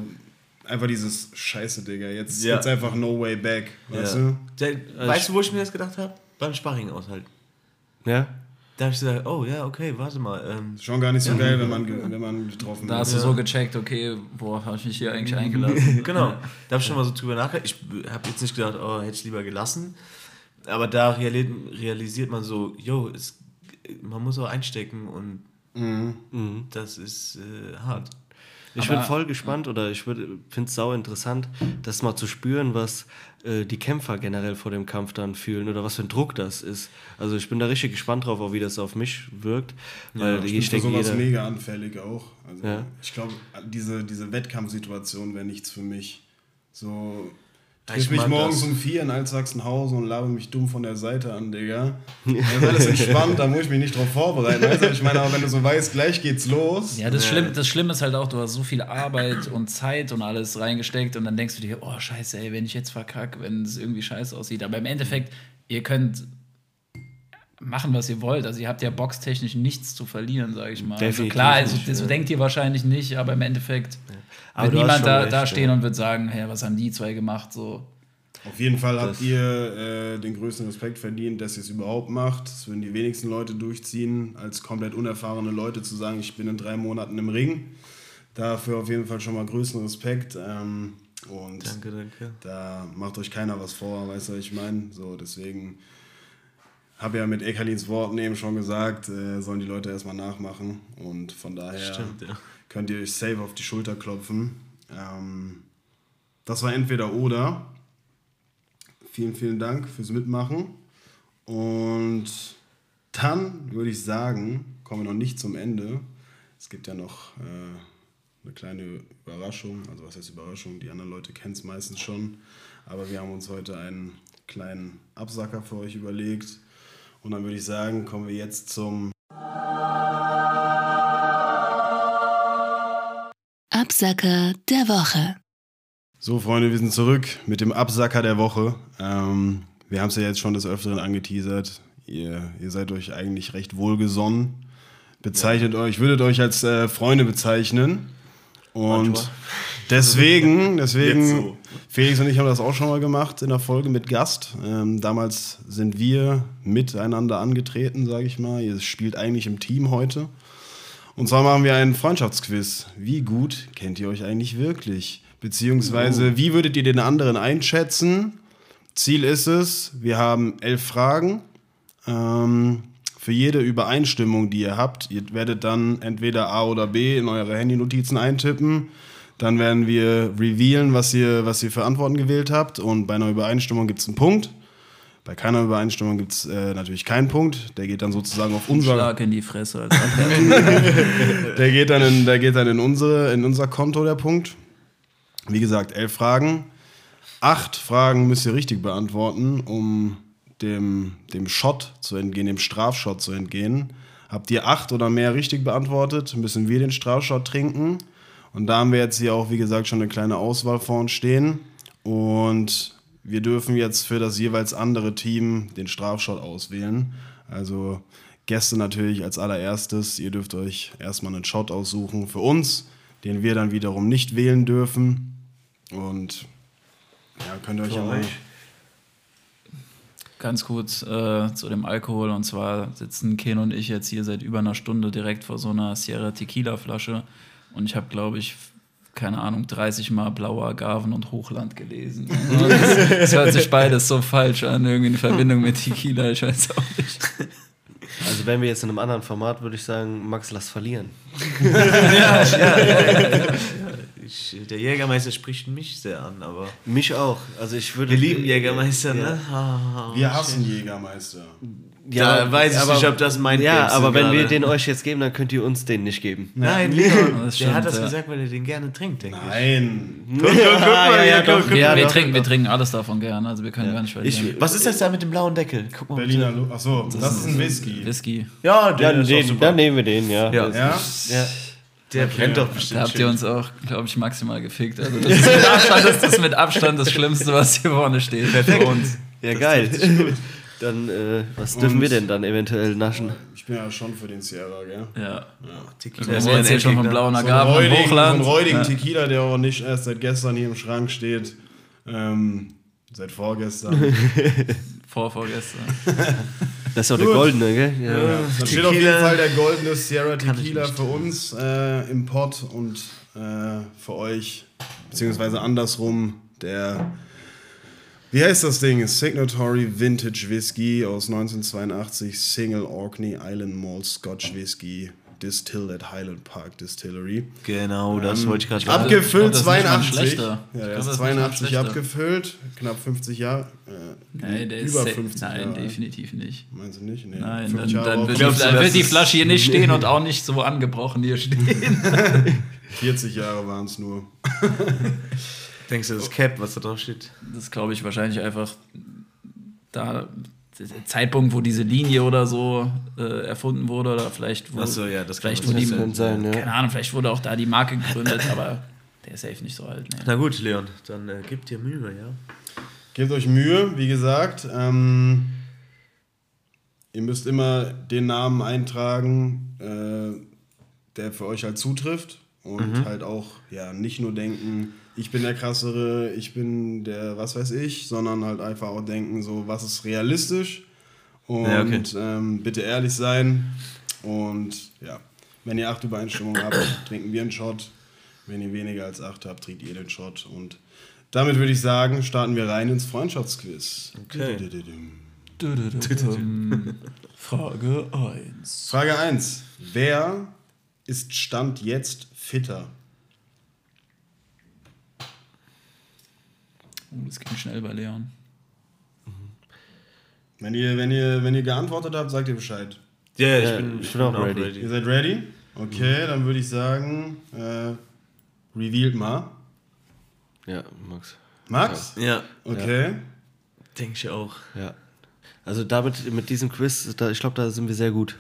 einfach dieses Scheiße, Digga, jetzt Ja. geht's einfach no way back, weißt Ja. du? Der, weißt du, wo ich mir das gedacht habe? Beim Sparring aushalten. ja? Da habe ich gesagt, oh ja, okay, warte mal. Ähm, Schon gar nicht so geil, wenn man, wenn man getroffen Da wird. hast du so gecheckt, okay, boah, habe ich mich hier eigentlich eingelassen. genau, da habe ich schon mal so drüber nachgedacht. Ich habe jetzt nicht gedacht, oh, hätte ich lieber gelassen. Aber da reali realisiert man so, yo, es, man muss auch einstecken und das ist äh, hart. Ich Aber- bin voll gespannt oder ich finde es sau interessant, das mal zu spüren, was die Kämpfer generell vor dem Kampf dann fühlen oder was für ein Druck das ist. Also ich bin da richtig gespannt drauf, auch wie das auf mich wirkt. Weil ich, ich, denke, sowas jeder, mega anfällig auch. Also Ja. ich glaube, diese, diese Wettkampfsituation wäre nichts für mich. So, Ja, triff ich mich morgens das. um vier in Altsachsenhausen und labe mich dumm von der Seite an, Digga. Das ist alles entspannt, da muss ich mich nicht drauf vorbereiten. Weißt du? Ich meine, aber wenn du so weißt, gleich geht's los. Ja, das, Schlimm, das Schlimme ist halt auch, du hast so viel Arbeit und Zeit und alles reingesteckt und dann denkst du dir, oh scheiße, ey, wenn ich jetzt verkacke, wenn es irgendwie scheiße aussieht. Aber im Endeffekt, ihr könnt machen, was ihr wollt. Also ihr habt ja boxtechnisch nichts zu verlieren, sage ich mal. Also klar, also nicht, das ja. denkt ihr wahrscheinlich nicht, aber im Endeffekt Aber wird niemand da, recht, da ja. stehen und wird sagen, hey, was haben die zwei gemacht? So. Auf jeden Fall habt Das- ihr äh, den größten Respekt verdient, dass ihr es überhaupt macht. Das würden die wenigsten Leute durchziehen, als komplett unerfahrene Leute zu sagen, ich bin in drei Monaten im Ring. Dafür auf jeden Fall schon mal größten Respekt. Ähm, und Danke, danke. da macht euch keiner was vor, weißt du, was ich meine? So, deswegen habe ja mit Ekalins Worten eben schon gesagt, äh, sollen die Leute erstmal nachmachen. Und von daher Stimmt, ja. Könnt ihr euch safe auf die Schulter klopfen. Ähm, das war entweder oder. Vielen, vielen Dank fürs Mitmachen. Und dann würde ich sagen, kommen wir noch nicht zum Ende. Es gibt ja noch äh, eine kleine Überraschung. Also was heißt Überraschung? Die anderen Leute kennen es meistens schon. Aber wir haben uns heute einen kleinen Absacker für euch überlegt. Und dann würde ich sagen, kommen wir jetzt zum Absacker der Woche. So, Freunde, wir sind zurück mit dem Absacker der Woche. Ähm, wir haben es ja jetzt schon des Öfteren angeteasert. Ihr, ihr seid euch eigentlich recht wohlgesonnen. Bezeichnet euch, würdet euch als äh, Freunde bezeichnen. Und Manchmal. deswegen, deswegen, so. Felix und ich haben das auch schon mal gemacht in der Folge mit Gast. Ähm, damals sind wir miteinander angetreten, sage ich mal. Ihr spielt eigentlich im Team heute. Und zwar machen wir einen Freundschaftsquiz. Wie gut kennt ihr euch eigentlich wirklich? Beziehungsweise, wie würdet ihr den anderen einschätzen? Ziel ist es, wir haben elf Fragen. Ähm, für jede Übereinstimmung, die ihr habt, ihr werdet dann entweder A oder B in eure Handynotizen eintippen. Dann werden wir revealen, was ihr, was ihr für Antworten gewählt habt. Und bei einer Übereinstimmung gibt es einen Punkt. Bei keiner Übereinstimmung gibt es äh, natürlich keinen Punkt. Der geht dann sozusagen auf unser. Schlag in die Fresse. Als. Der geht dann in, der geht dann in, unsere, in unser Konto, der Punkt. Wie gesagt, elf Fragen. Acht Fragen müsst ihr richtig beantworten, um dem, dem Shot zu entgehen, dem Strafshot zu entgehen. Habt ihr acht oder mehr richtig beantwortet, müssen wir den Strafshot trinken. Und da haben wir jetzt hier auch, wie gesagt, schon eine kleine Auswahl vor uns stehen. Und wir dürfen jetzt für das jeweils andere Team den Strafshot auswählen. Also Gäste natürlich als allererstes. Ihr dürft euch erstmal einen Shot aussuchen für uns, den wir dann wiederum nicht wählen dürfen. Und ja, könnt ihr euch ja mal. Ganz kurz äh, zu dem Alkohol. Und zwar sitzen Ken und ich jetzt hier seit über einer Stunde direkt vor so einer Sierra Tequila Flasche. Und ich habe, glaube ich, keine Ahnung, 30 Mal blauer Agaven und Hochland gelesen. Es hört sich beides so falsch an, irgendwie in Verbindung mit Tequila, ich weiß auch nicht. Also wenn wir jetzt in einem anderen Format, würde ich sagen, Max, lass verlieren. Ich, der Jägermeister spricht mich sehr an, aber. Mich auch. Also ich würde. Wir lieben Jägermeister, Ja. ne? Ha, Wir hassen Jägermeister. Ja, weiß ich nicht, ob das mein Ja, Games aber wenn wir gerade. den euch jetzt geben, dann könnt ihr uns den nicht geben. Nein, Leon, Das der hat das ja. gesagt, weil er den gerne trinkt, denke ich. Nein. Guck, guck, guck mal, ja, guck, guck. Wir, Ja, wir, doch, trinken, wir alles davon gerne, also wir können gar nicht verlieren. Ich- Was ist das da mit dem blauen Deckel? Guck mal. Berliner Achso, das, ist ein Whisky. Whisky. Ja, Ja, der ist doch den, super. dann nehmen wir den, ja. Ja. Das- Ja? ja. Der brennt doch bestimmt. Da habt ihr uns auch, glaube ich, maximal gefickt. Also das ist mit Abstand das, ist mit Abstand das Schlimmste, was hier vorne steht. Für uns. Ja, geil. Dann, äh, was dürfen Und- wir denn dann eventuell naschen? Ich bin ja schon für den Sierra, gell? Ja. Tequila Wir ist mein jetzt schon vom blauen So Agaven im räudigen, so Hochland. einen räudigen Ja. Tequila, der auch nicht erst seit gestern hier im Schrank steht. Ähm, seit vorgestern. Vor, vorgestern. Das ist doch der Gut. goldene, gell? Ja. Da steht auf jeden Tequila. Fall der goldene Sierra Tequila für uns äh, im Pot und äh, für euch, beziehungsweise andersrum, der, wie heißt das Ding? Signatory Vintage Whisky aus 1982, Single Orkney Island Malt Scotch Whisky, distilled at Highland Park Distillery. Genau, das wollte ich gerade sagen. Abgefüllt Ich glaub, das ist nicht mal 82. schlechter. Ja, Ich der glaub, ist das ist nicht mal 82 schlechter. abgefüllt, knapp 50 Jahre. Äh, Nein, der ist über safe- 50 Nein, Jahre definitiv nicht. Meinst du nicht? Nee, Nein, 50 dann, Jahre dann wird, die, Glaubst dann wird die ist- Flasche hier nicht stehen und auch nicht so angebrochen hier stehen. 40 Jahre waren es nur. Denkst du, das Cap, was da drauf steht? Das glaube ich wahrscheinlich einfach da der Zeitpunkt, wo diese Linie oder so äh, erfunden wurde oder vielleicht wo, so, ja, das kann vielleicht man wo die, sein, ja. keine Ahnung, vielleicht wurde auch da die Marke gegründet, aber der ist safe nicht so alt. Nee. Na gut, Leon, dann äh, gib dir Mühe, ja. Gebt euch Mühe, wie gesagt. Ähm, ihr müsst immer den Namen eintragen, äh, der für euch halt zutrifft. Und halt auch, ja, nicht nur denken, ich bin der krassere, ich bin der was weiß ich, sondern halt einfach auch denken, so, was ist realistisch. Und Ja, okay. ähm, bitte ehrlich sein. Und ja, wenn ihr acht Übereinstimmungen habt, trinken wir einen Shot. Wenn ihr weniger als acht habt, trinkt ihr den Shot. Und damit würde ich sagen, starten wir rein ins Freundschaftsquiz. Okay. Frage 1. Frage 1. Wer ist Stand jetzt fitter? Oh, das ging schnell bei Leon. Wenn ihr, wenn ihr, wenn ihr geantwortet habt, sagt ihr Bescheid. Ja, ja, ich Ja, bin, ich bin auch ready. Ihr seid ready? Okay, dann würde ich sagen, äh, revealed mal. Ja, Max. Max? Ja, Okay. denke ich auch. Ja. Also damit, mit diesem Quiz, da, ich glaube, da sind wir sehr gut.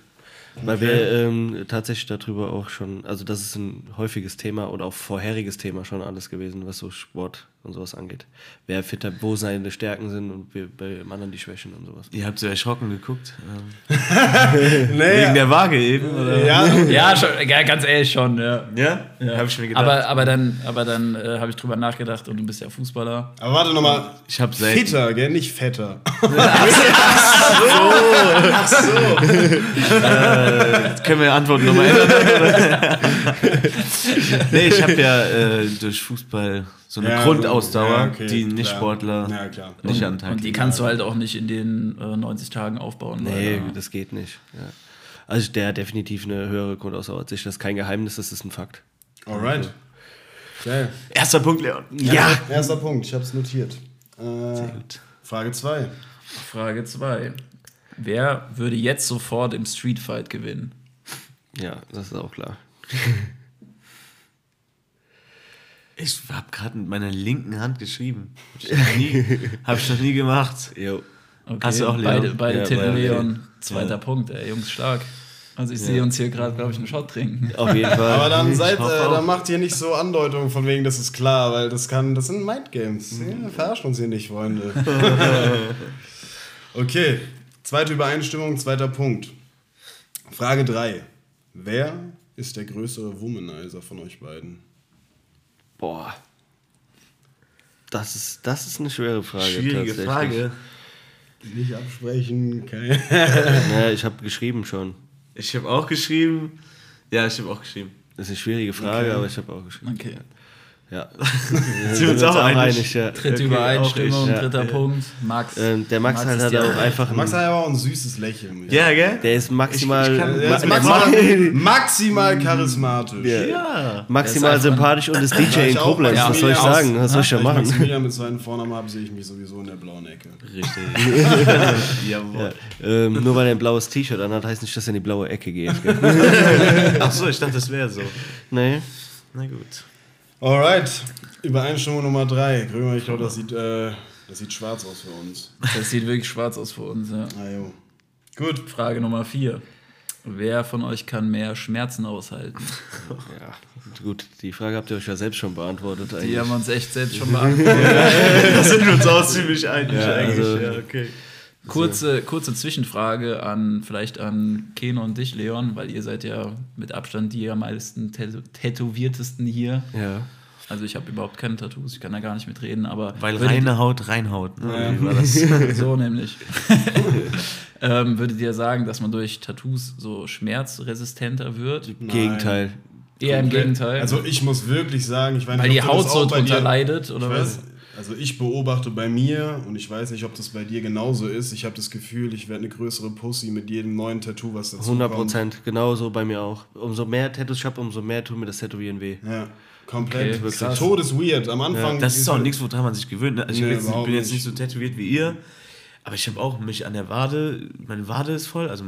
Weil wir ähm, tatsächlich darüber auch schon, also das ist ein häufiges Thema und auch vorheriges Thema schon alles gewesen, was so Sport und sowas angeht. Wer fitter, wo seine Stärken sind und bei dem anderen die Schwächen und sowas. Ihr habt so erschrocken geguckt. Ähm, Wegen der Waage eben, oder? Ja, Ja, schon, ja, ganz ehrlich schon, ja. Ja? Hab ich mir gedacht. Aber, aber dann, aber dann äh, habe ich drüber nachgedacht und du bist ja Fußballer. aber warte nochmal. ich habe selten. Fitter, gell? Nicht fetter. Können wir Antworten nochmal ändern? nee, ich habe ja äh, durch Fußball so eine Ja, Grundausdauer, ja, okay, die klar. Nicht-Sportler Ja, klar. nicht an den Tag Und die kannst du halt auch nicht in den äh, 90 Tagen aufbauen. Nee, weil, das geht nicht. Ja. Also der hat definitiv eine höhere Grundausdauer als ich. Das ist kein Geheimnis, das ist ein Fakt. Alright. Geil. Erster Punkt, Leon. Ja. Erster Punkt, ich hab's notiert. Äh, gut. Frage 2. Frage 2. Wer würde jetzt sofort im Streetfight gewinnen? Ja, das ist auch klar. Ich habe gerade mit meiner linken Hand geschrieben. Hab ich noch nie, hab ich noch nie gemacht. Jo. Okay, Hast du auch, Leon? Beide, beide Ja, tippen beide. Leon. Zweiter Punkt, ey, Jungs, stark. Also ich sehe uns hier gerade, glaube ich, einen Shot trinken. Auf jeden Fall. Aber dann seid, äh, dann macht ihr nicht so Andeutungen von wegen, das ist klar, weil das kann, das sind Mindgames. Ja, verarscht uns hier nicht, Freunde. okay, zweite Übereinstimmung, zweiter Punkt. Frage 3. Wer ist der größere Womanizer von euch beiden? Boah. Das ist, das ist eine schwere Frage. Schwierige tatsächlich. Frage. Nicht absprechen, kein. Naja, ich habe geschrieben schon. Ich habe auch geschrieben. Ja, ich habe auch geschrieben. Das ist eine schwierige Frage, aber ich habe auch geschrieben. Okay. Ja. Sind wir uns auch einig? ja. Dritte Okay, Übereinstimmung, ich, ja. dritter Punkt. Max. Ähm, der Max, halt ist hat die auch einfach. Max Ein, hat aber auch ein süßes Lächeln. Ja, gell? der ist maximal, Ich- ich kann- Der ist ma- maximal, maximal charismatisch. Ja. maximal sympathisch und ist DJ in Koblenz. Was soll ich sagen? Was soll ich da Wenn ich machen? Maximilian mit seinen Vornamen habe, sehe ich mich sowieso in der blauen Ecke. Richtig. Jawohl. Ähm, nur weil er ein blaues T-Shirt anhat, heißt nicht, dass er in die blaue Ecke geht. Gell? Ach so, ich dachte, das wäre so. nee. Na gut. Alright, Übereinstimmung Nummer 3. Grömer, ich glaube, das sieht, äh, das sieht schwarz aus für uns. Das sieht wirklich schwarz aus für uns, ja. Ah, jo. Gut, Frage Nummer 4. Wer von euch kann mehr Schmerzen aushalten? Ja, gut, die Frage habt ihr euch ja selbst schon beantwortet eigentlich. Die haben wir uns echt selbst schon beantwortet. Da sind wir uns auch ziemlich einig Ja, eigentlich. also- ja, okay. Kurze, kurze Zwischenfrage an vielleicht an Keno und dich, Leon, weil ihr seid ja mit Abstand die am meisten tätow tätowiertesten hier. Ja. Also ich habe überhaupt keine Tattoos, ich kann da gar nicht mitreden, aber Weil reine Haut reinhaut. Ne? Ja. So nämlich. ähm, würdet ihr sagen, dass man durch Tattoos so schmerzresistenter wird? Gegenteil. Eher im Gegenteil. Also ich muss wirklich sagen, ich weiß weil nicht, die Haut das so drunter leidet, oder Ich was? weiß, also ich beobachte bei mir und ich weiß nicht, ob das bei dir genauso ist. Ich habe das Gefühl, ich werde eine größere Pussy mit jedem neuen Tattoo, was dazu 100 kommt. Prozent. Genauso bei mir auch. Umso mehr Tattoos ich habe, umso mehr tut mir das Tätowieren weh. Ja, komplett. Okay, krass. Todesweird. Am Anfang. Das ist auch nichts, woran man sich gewöhnt. ne? Also Nee, ich bin jetzt, bin jetzt nicht so tätowiert wie ihr, aber ich habe auch mich an der Wade, meine Wade ist voll, also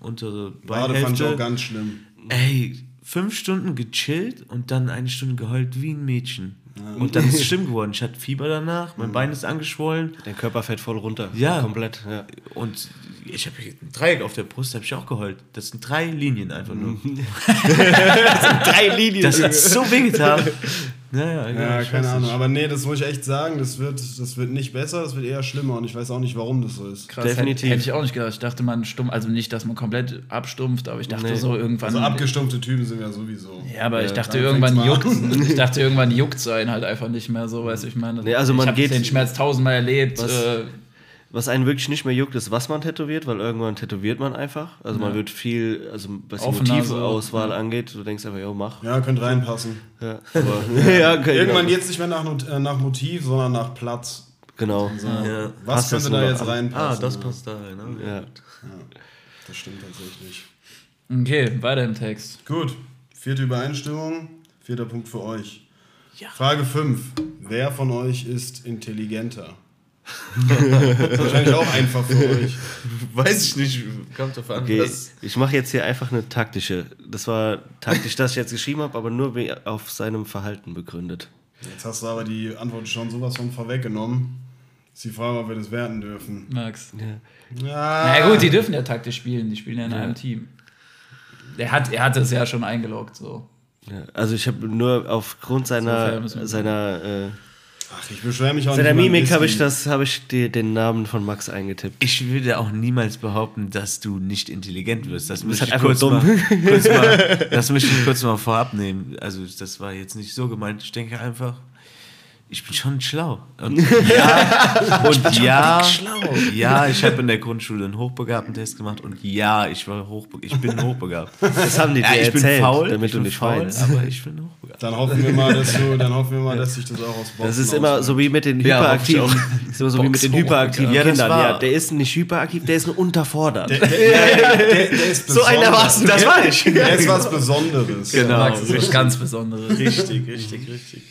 untere Wade fand ich auch ganz schlimm. Ey, fünf Stunden gechillt und dann eine Stunde geheult wie ein Mädchen. Und dann ist es schlimm geworden. Ich hatte Fieber danach, mein Bein ist angeschwollen. Der Körper fällt voll runter. Ja. Komplett. Ja. Und ich habe ein Dreieck auf der Brust, habe ich auch geheult. Das sind drei Linien einfach nur. Drei Linien. Das hat so wehgetan. Naja, Ja, ich keine weiß Ahnung. nicht. Aber nee, das muss ich echt sagen, das wird, das wird nicht besser, das wird eher schlimmer und ich weiß auch nicht, warum das so ist. Krass, Definitiv. Hätte, hätte ich auch nicht gedacht. Ich dachte, man stumpft, also nicht, dass man komplett abstumpft, aber ich dachte Nee. so irgendwann. Also abgestumpfte Typen sind wir sowieso. ja, aber ich dachte irgendwann juckt, ich dachte irgendwann juckt sein halt einfach nicht mehr so, weißt du, ich meine. Nee, also man ich hab geht- den Schmerz tausendmal erlebt. Was- Äh, Was einen wirklich nicht mehr juckt, ist, was man tätowiert, weil irgendwann tätowiert man einfach. Also man wird viel, also was die Motivauswahl so, angeht, du denkst einfach, ja, mach. Ja, könnte reinpassen. Ja, ja, Irgendwann ja. geht es nicht mehr nach, äh, nach Motiv, sondern nach Platz. Genau. Ja. Was Passt könnte da jetzt reinpassen? Ah, das ja. passt da rein. ne? Ja. Das stimmt tatsächlich. okay, weiter im Text. Gut, vierte Übereinstimmung, vierter Punkt für euch. Frage 5. Wer von euch ist intelligenter? Das ist wahrscheinlich auch einfach für euch. Weiß ich nicht, kommt drauf an. Okay, was- ich mache jetzt hier einfach eine taktische. Das war taktisch, dass ich jetzt geschrieben habe, aber nur auf seinem Verhalten begründet. Jetzt hast du aber die Antwort schon sowas von vorweggenommen. Ist die Frage, ob wir das werten dürfen. Max. Ja. Ja, Na gut, die dürfen ja taktisch spielen, die spielen ja in einem Team. Er hat, er hat es ja schon eingeloggt, so. Ja, also ich habe nur aufgrund seiner, seiner äh, Ach, ich beschwere mich auch Bei der nicht. über Mimik habe ich, das- hab ich dir den Namen von Max eingetippt. Ich würde auch niemals behaupten, dass du nicht intelligent wirst. Das halt ich einfach kurz mal, kurz mal, das möchte ich kurz mal vorab nehmen. Also das war jetzt nicht so gemeint. Ich denke einfach, ich bin schon schlau. Und ja, und ja, ja, ich habe in der Grundschule einen Hochbegabten-Test gemacht und ja, ich war hochbe ich bin hochbegabt. Das haben die dir Ja, ich bin erzählt, faul, damit ich du bin nicht faul, weinst. aber ich bin hochbegabt. Dann hoffen wir mal, dass du, dann hoffen wir mal, dass sich das auch aus Boxen Das ist immer so wie mit den Ja, hyperaktiven, hoffe das ist immer so wie mit den hyperaktiven Ja, Kindern. war- Ja, der ist nicht hyperaktiv, der ist nur unterfordert. Der, der, der, der ist so einer besonders. warst du, das war ich. Der ist was Besonderes. Genau. Was ganz Besonderes. Richtig, richtig, richtig.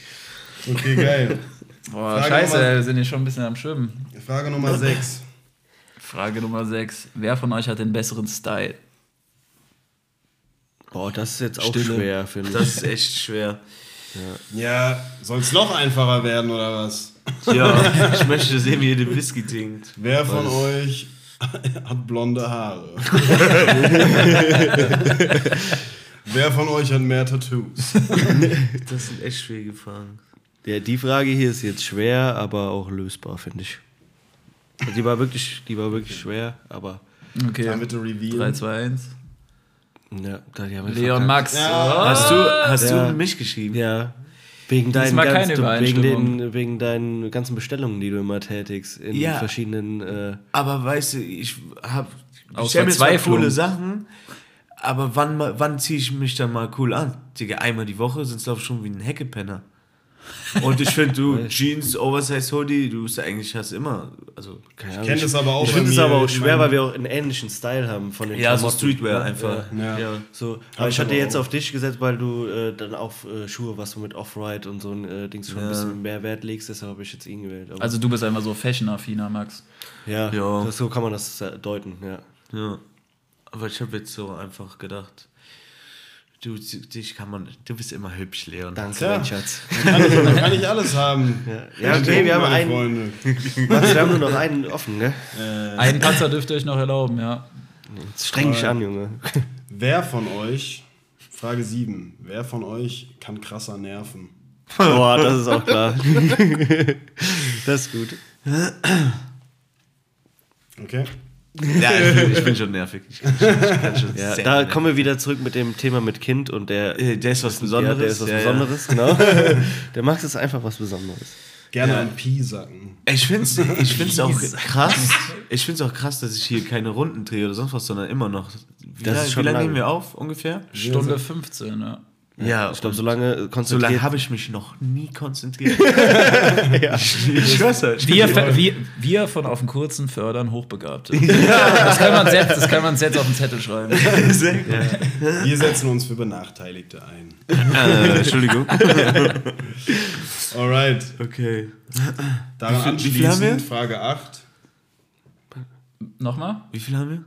Okay, geil. Boah, Frage scheiße, Nummer- wir sind hier schon ein bisschen am Schwimmen. Frage Nummer 6. Frage Nummer 6. Wer von euch hat den besseren Style? Boah, das ist jetzt auch Stille. schwer, finde ich. Das ist echt schwer. Ja, soll es noch einfacher werden oder was? Ja, ich möchte sehen, wie ihr den Whisky trinkt. Wer von euch hat blonde Haare? Wer von euch hat mehr Tattoos? Das sind echt schwierige Fragen. Ja, die Frage hier ist jetzt schwer, aber auch lösbar, finde ich. Also die war wirklich, die war wirklich schwer, aber Okay. Dann bitte reveal. 3, 2, 1. ja, da die haben wir Leon verkackt. Max. Hast du, hast Ja. du mich geschrieben? Ja. Wegen deinen, ganzen, wegen, Übereinstimmung. den, wegen deinen ganzen Bestellungen, die du immer tätigst in Ja. verschiedenen. Äh, Aber weißt du, ich habe mir Verzweiflung. coole Sachen, aber wann, wann ziehe ich mich dann mal cool an? Digga, einmal die Woche sind es glaube ich schon wie ein Heckepenner. Und ich finde, du Jeans, Oversize Hoodie, du bist eigentlich hast immer, also keine Ich Ahnung, kenne das aber auch Ich finde es aber auch Ich schwer, weil wir auch einen ähnlichen Style haben von den ja, so Klamotten. Streetwear einfach. Ja. Ja. So, aber ich ich hatte aber jetzt auch. auf dich gesetzt, weil du äh, dann auf äh, Schuhe, was du mit Off-Ride und so ein äh, Dings schon ein Ja. bisschen mehr Wert legst, deshalb habe ich jetzt ihn gewählt. Aber, Also du bist einfach so fashion-affiner, Max. ja, Ja. Das, so kann man das äh, deuten, ja. Ja. Aber ich habe jetzt so einfach gedacht, du, dich kann man, du bist immer hübsch, Leon. Danke, Tja. mein Schatz. Kann ich, dann kann ich alles haben. Ja, okay, wir haben einen, Freunde. Max, wir haben nur noch einen offen, ne? Einen Patzer dürft ihr euch noch erlauben, ja. Jetzt streng dich an, Junge. Wer von euch, Frage 7, wer von euch kann krasser nerven? Boah, das ist auch klar. das ist gut. Okay? Ja, ich bin, ich bin schon nervig. Ich, ich, ich kann schon Ja, da nervig. kommen wir wieder zurück mit dem Thema mit Kind und der, Der ist was ja, Besonderes. der ist was ja, ja. Besonderes, genau. Der Max ist einfach was Besonderes. Gerne ein Pi sacken. Ich finde es ich find's auch krass. Ich finde es auch krass, dass ich hier keine Runden drehe oder sonst was, sondern immer noch. Wie, Das lang- ist schon wie lange lang. nehmen wir auf ungefähr? Stunde 15, ja. Ja, Ich glaube, und so lange so konzentriert. lange habe ich mich noch nie konzentriert. Ich, ich schwör's euch. Wir, wir, wir von auf dem kurzen fördern Hochbegabte. Das, kann man selbst, das kann man selbst auf den Zettel schreiben. Sehr gut. Wir setzen uns für Benachteiligte ein. Äh, Entschuldigung. Alright. Okay. Daran Wie viel- wie viel haben wir? anschließend Frage 8. Nochmal? Wie viel haben wir?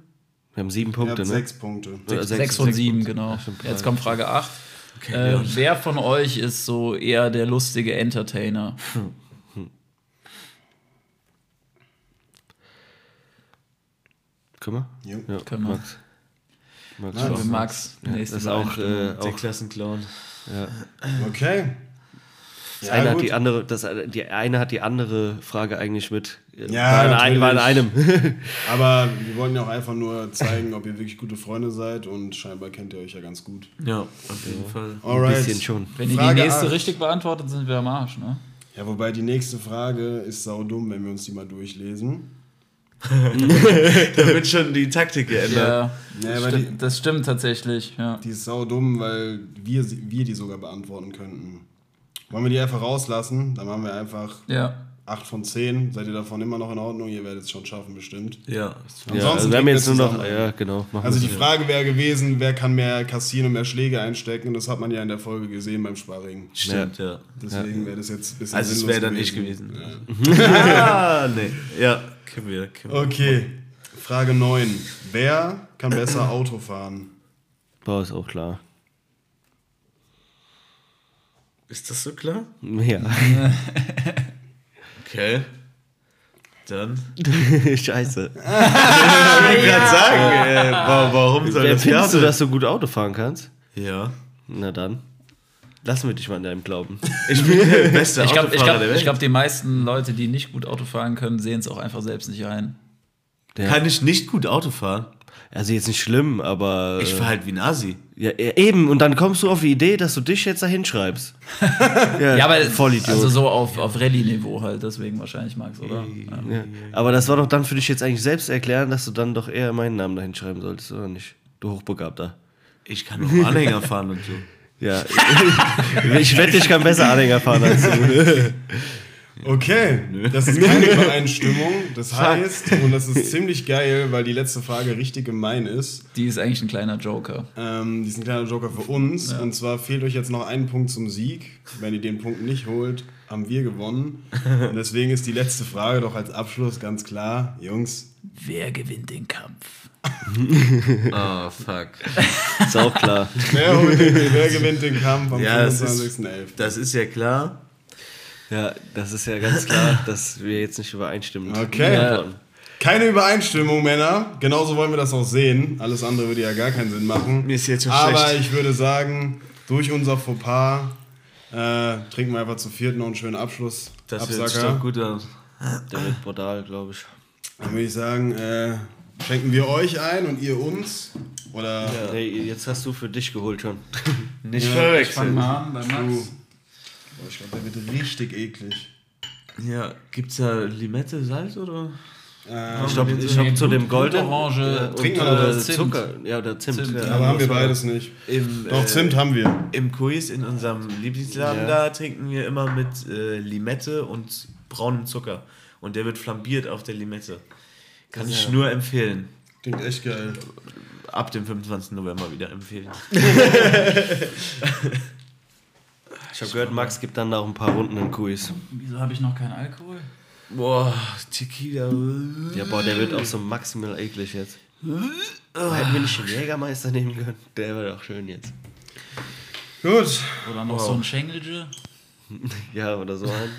Wir haben sieben Punkte, ne? sechs Punkte. Oder Sechs von sieben, genau. Jetzt kommt Frage 8. Okay, Äh, wer von euch ist so eher der lustige Entertainer? Können wir? Ja, Können wir. Max. Max. Nein, Max. Max. nächste Das ist auch, äh, Übereinstimmung. Der auch Klassenclown. Okay. das Ja, eine hat die andere, das, die eine hat die andere Frage eigentlich mit. Ja, war, in, ein, war in einem. Aber wir wollten ja auch einfach nur zeigen, ob ihr wirklich gute Freunde seid und scheinbar kennt ihr euch ja ganz gut. Ja, auf jeden Fall. Ein Alright. bisschen schon. Wenn ihr Frage die nächste acht. richtig beantwortet, sind wir am Arsch, ne? Ja, wobei die nächste Frage ist saudumm, wenn wir uns die mal durchlesen. Da wird schon die Taktik geändert. Ja, Ja, aber sti- die- das stimmt tatsächlich, ja. Die ist saudumm, weil wir, wir die sogar beantworten könnten. Wollen wir die einfach rauslassen? Dann machen wir einfach Ja. 8 von 10. Seid ihr davon immer noch in Ordnung? Ihr werdet es schon schaffen, bestimmt. Ja. Ja, Ansonsten also wir haben jetzt nur noch. Ja, genau. Also die. Frage wäre gewesen, wer kann mehr kassieren und mehr Schläge einstecken? Und das hat man ja in der Folge gesehen beim Sparring. Stimmt, ja. Deswegen wäre das jetzt ein bisschen Also es wäre dann ich gewesen. Ja. ah, nee. Ja, kennen wir. Kennen wir. Okay, Frage 9. Wer kann besser Auto fahren? Boah, ist auch klar. Ist das so klar? Ja. Okay. Dann. Scheiße. Ich gerade sagen, äh, wa- warum soll Wer das findest du, klappen? dass du gut Auto fahren kannst? Ja. Na dann. Lassen wir dich mal an deinem Glauben. Ich bin der beste Ich glaube, Autofahrer ich glaub, der Welt. ich glaub, die meisten Leute, die nicht gut Auto fahren können, sehen es auch einfach selbst nicht ein. Kann ich nicht gut Auto fahren? Also jetzt nicht schlimm, aber. Ich fahre halt wie ein Asi. Ja, ja, eben, und dann kommst du auf die Idee, dass du dich jetzt da hinschreibst. Ja, aber Vollidiot. also so auf, auf Rallye-Niveau halt, deswegen wahrscheinlich magst, oder? Ja. Ja. Aber das war doch dann für dich jetzt eigentlich selbst erklären, dass du dann doch eher meinen Namen da hinschreiben solltest, oder nicht? Du Hochbegabter. Ich kann auch Anhänger fahren und so. Ja. ich wette, ich kann besser Anhänger fahren als du. Okay, das ist keine Übereinstimmung. Das heißt, und das ist ziemlich geil, weil die letzte Frage richtig gemein ist. Die ist eigentlich ein kleiner Joker. Ähm, die ist ein kleiner Joker für uns. Und zwar fehlt euch jetzt noch ein Punkt zum Sieg. Wenn ihr den Punkt nicht holt, haben wir gewonnen. Und deswegen ist die letzte Frage doch als Abschluss ganz klar. Jungs, Wer gewinnt den Kampf? Oh, fuck. Ist auch klar. wer, den, wer gewinnt den Kampf am Ja, das ist, 25.11.? das ist ja klar. Ja, das ist ja ganz klar, dass wir jetzt nicht übereinstimmen. Okay. antworten. Keine Übereinstimmung, Männer. Genauso wollen wir das auch sehen. Alles andere würde ja gar keinen Sinn machen. Mir ist jetzt schon Aber schlecht. ich würde sagen, durch unser Fauxpas äh, trinken wir einfach zu viert noch einen schönen Abschluss. Das hört sich doch gut an. Der wird brutal, glaube ich. Dann würde ich sagen, äh, schenken wir euch ein und ihr uns. Oder Nee, jetzt hast du für dich geholt schon. Nicht Ja, verwechseln. mal an bei du. Boah, ich glaube, der wird richtig eklig. Ja, gibt's da Limette, Salz oder? Äh, Ich glaube, ich glaub, zu dem Golden. Orange, und, Trinken oder das Zimt. Zucker. Ja, oder Zimt. Zimt, ja. aber haben wir beides nicht. Im, Doch, äh, Zimt haben wir. Im Quiz in unserem Lieblingsladen Ja. da trinken wir immer mit äh, Limette und braunem Zucker. Und der wird flambiert auf der Limette. Kann ich nur empfehlen. Klingt echt geil. Ab dem 25. November wieder empfehlen. Ich habe gehört, Max gibt dann noch ein paar Runden im Quiz. Wieso habe ich noch keinen Alkohol? Boah, Tequila. Ja, boah, der wird auch so maximal eklig jetzt. Hätten wir nicht den Jägermeister nehmen können? Der wäre doch schön jetzt. Gut. Oder noch so ein Schengelge? Ja, oder so ein.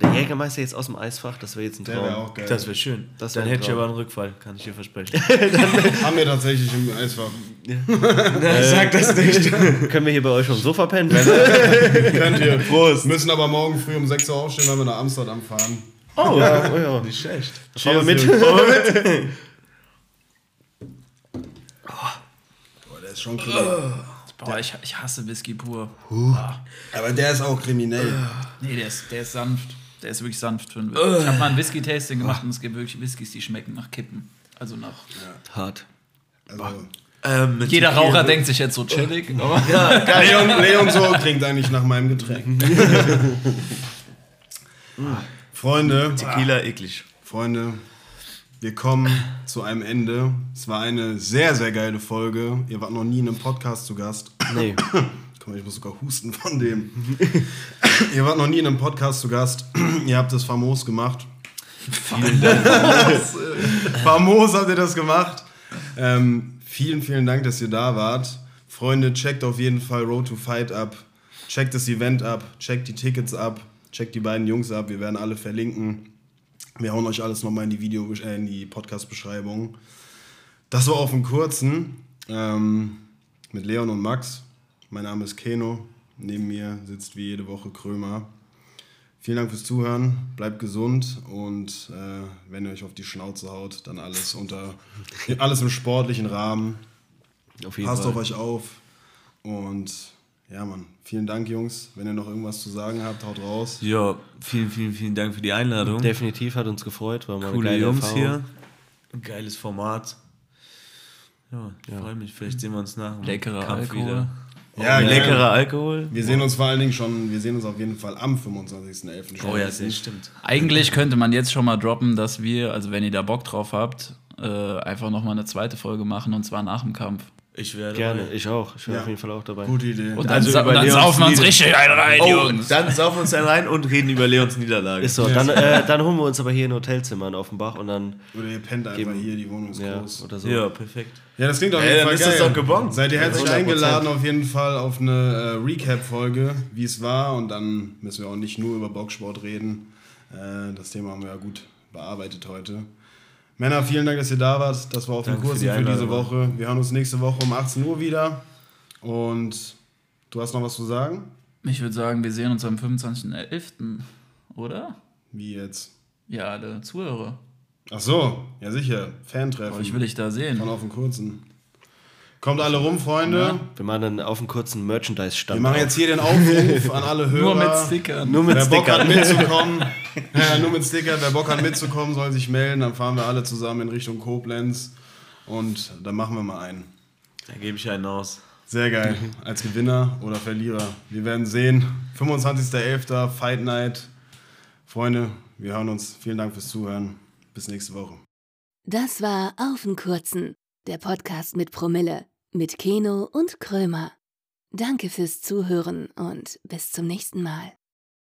Der Jägermeister jetzt aus dem Eisfach, das wäre jetzt ein Der wäre Traum. auch geil. Das wäre schön. Das Dann wär ein hätte ich Traum. aber einen Rückfall, kann ich dir versprechen. haben wir tatsächlich im Eisfach. Sag das nicht. Können wir hier bei euch dem Sofa pennen? Könnt ihr. Prost. Müssen aber morgen früh um 6 Uhr aufstehen, weil wir nach Amsterdam fahren. Oh, ja, oh ja. Nicht schlecht. Fahren wir mit. Jungs. Boah, der ist schon kriminell. Boah, ich, ich hasse Whisky pur. Aber der ist auch kriminell. Nee, der ist, der ist sanft. Der ist wirklich sanft für einen Whisky. Ich habe mal ein Whisky-Tasting gemacht und es gibt wirklich Whiskys, die schmecken nach Kippen. Also nach. Hart. Also, Ähm, Jeder Raucher denkt sich jetzt so chillig, aber. Leon, Leon so klingt eigentlich nach meinem Getränk. Freunde, Tequila eklig. Freunde, wir kommen zu einem Ende. Es war eine sehr, sehr geile Folge. Ihr wart noch nie in einem Podcast zu Gast. Nee. Guck mal, ich muss sogar husten von dem. Ihr wart noch nie in einem Podcast zu Gast. Ihr habt es famos gemacht. Vielen Dank. famos habt ihr das gemacht. Ähm, vielen, vielen Dank, dass ihr da wart. Freunde, checkt auf jeden Fall Road to Fight ab. Checkt das Event ab. Checkt die Tickets ab. Checkt die beiden Jungs ab. Wir werden alle verlinken. Wir hauen euch alles nochmal in die Video, äh, in die Podcast-Beschreibung. Das war auf dem kurzen ähm, mit Leon und Max. Mein Name ist Keno. Neben mir sitzt wie jede Woche Krömer. Vielen Dank fürs Zuhören. Bleibt gesund und äh, wenn ihr euch auf die Schnauze haut, dann alles unter alles im sportlichen Rahmen. Auf jeden Passt Fall. auf euch auf und ja, Mann. Vielen Dank, Jungs. Wenn ihr noch irgendwas zu sagen habt, haut raus. Ja, vielen, vielen, vielen Dank für die Einladung. Definitiv hat uns gefreut. War mal Coole geile Jungs Erfahrung. hier. Ein geiles Format. Ja, ich freue mich. Vielleicht sehen wir uns nach dem Leckerer Kampf Alkohol. wieder. Ja, Leckerer Alkohol. Wir sehen uns vor allen Dingen schon, wir sehen uns auf jeden Fall am 25.11. Oh ja, das stimmt. Eigentlich könnte man jetzt schon mal droppen, dass wir, also wenn ihr da Bock drauf habt, äh, einfach nochmal eine zweite Folge machen und zwar nach dem Kampf. Ich werde. Gerne, ich auch. Ich wäre Ja. auf jeden Fall auch dabei. Gute Idee. Und dann, Also sa dann saufen wir uns richtig ein rein, Oh, Jungs. dann saufen wir uns dann rein und reden über Leons Niederlage. Ist so, dann, äh, dann holen wir uns aber hier ein Hotelzimmer in Offenbach und dann. Oder ihr pennt einfach Geben- hier, die Wohnung ist Ja, groß. oder so. Ja, perfekt. Ja, das klingt auf Ey, jeden dann Fall ist geil. das doch gebongt. Seid ihr herzlich 100%. eingeladen auf jeden Fall auf eine äh, Recap-Folge, wie es war. Und dann müssen wir auch nicht nur über Boxsport reden. Äh, das Thema haben wir ja gut bearbeitet heute. Männer, vielen Dank, dass ihr da wart. Das war auf dem Danke für Kurs die für, diese. Woche. Wir hören uns nächste Woche um 18 Uhr wieder. Und du hast noch was zu sagen? Ich würde sagen, wir sehen uns am 25.11., oder? Wie jetzt? Ja, der Zuhörer. Ach so, ja sicher. Fantreffen. Aber ich will dich da sehen. Von auf den kurzen. Kommt alle rum, Freunde. Ja. Wir machen dann auf einen kurzen Merchandise-Stand. Wir machen auf. jetzt hier den Aufruf an alle Hörer. Nur mit Stickern. Nur mit Wer Bock hat Stickern. mitzukommen, ja, nur mit Sticker, wer Bock hat mitzukommen, soll sich melden. Dann fahren wir alle zusammen in Richtung Koblenz und dann machen wir mal einen. Da gebe ich einen aus. Sehr geil. Als Gewinner oder Verlierer. Wir werden sehen. 25.11. Fight Night. Freunde, wir hören uns. Vielen Dank fürs Zuhören. Bis nächste Woche. Das war Auf den Kurzen, der Podcast mit Promille, mit Keno und Krömer. Danke fürs Zuhören und bis zum nächsten Mal.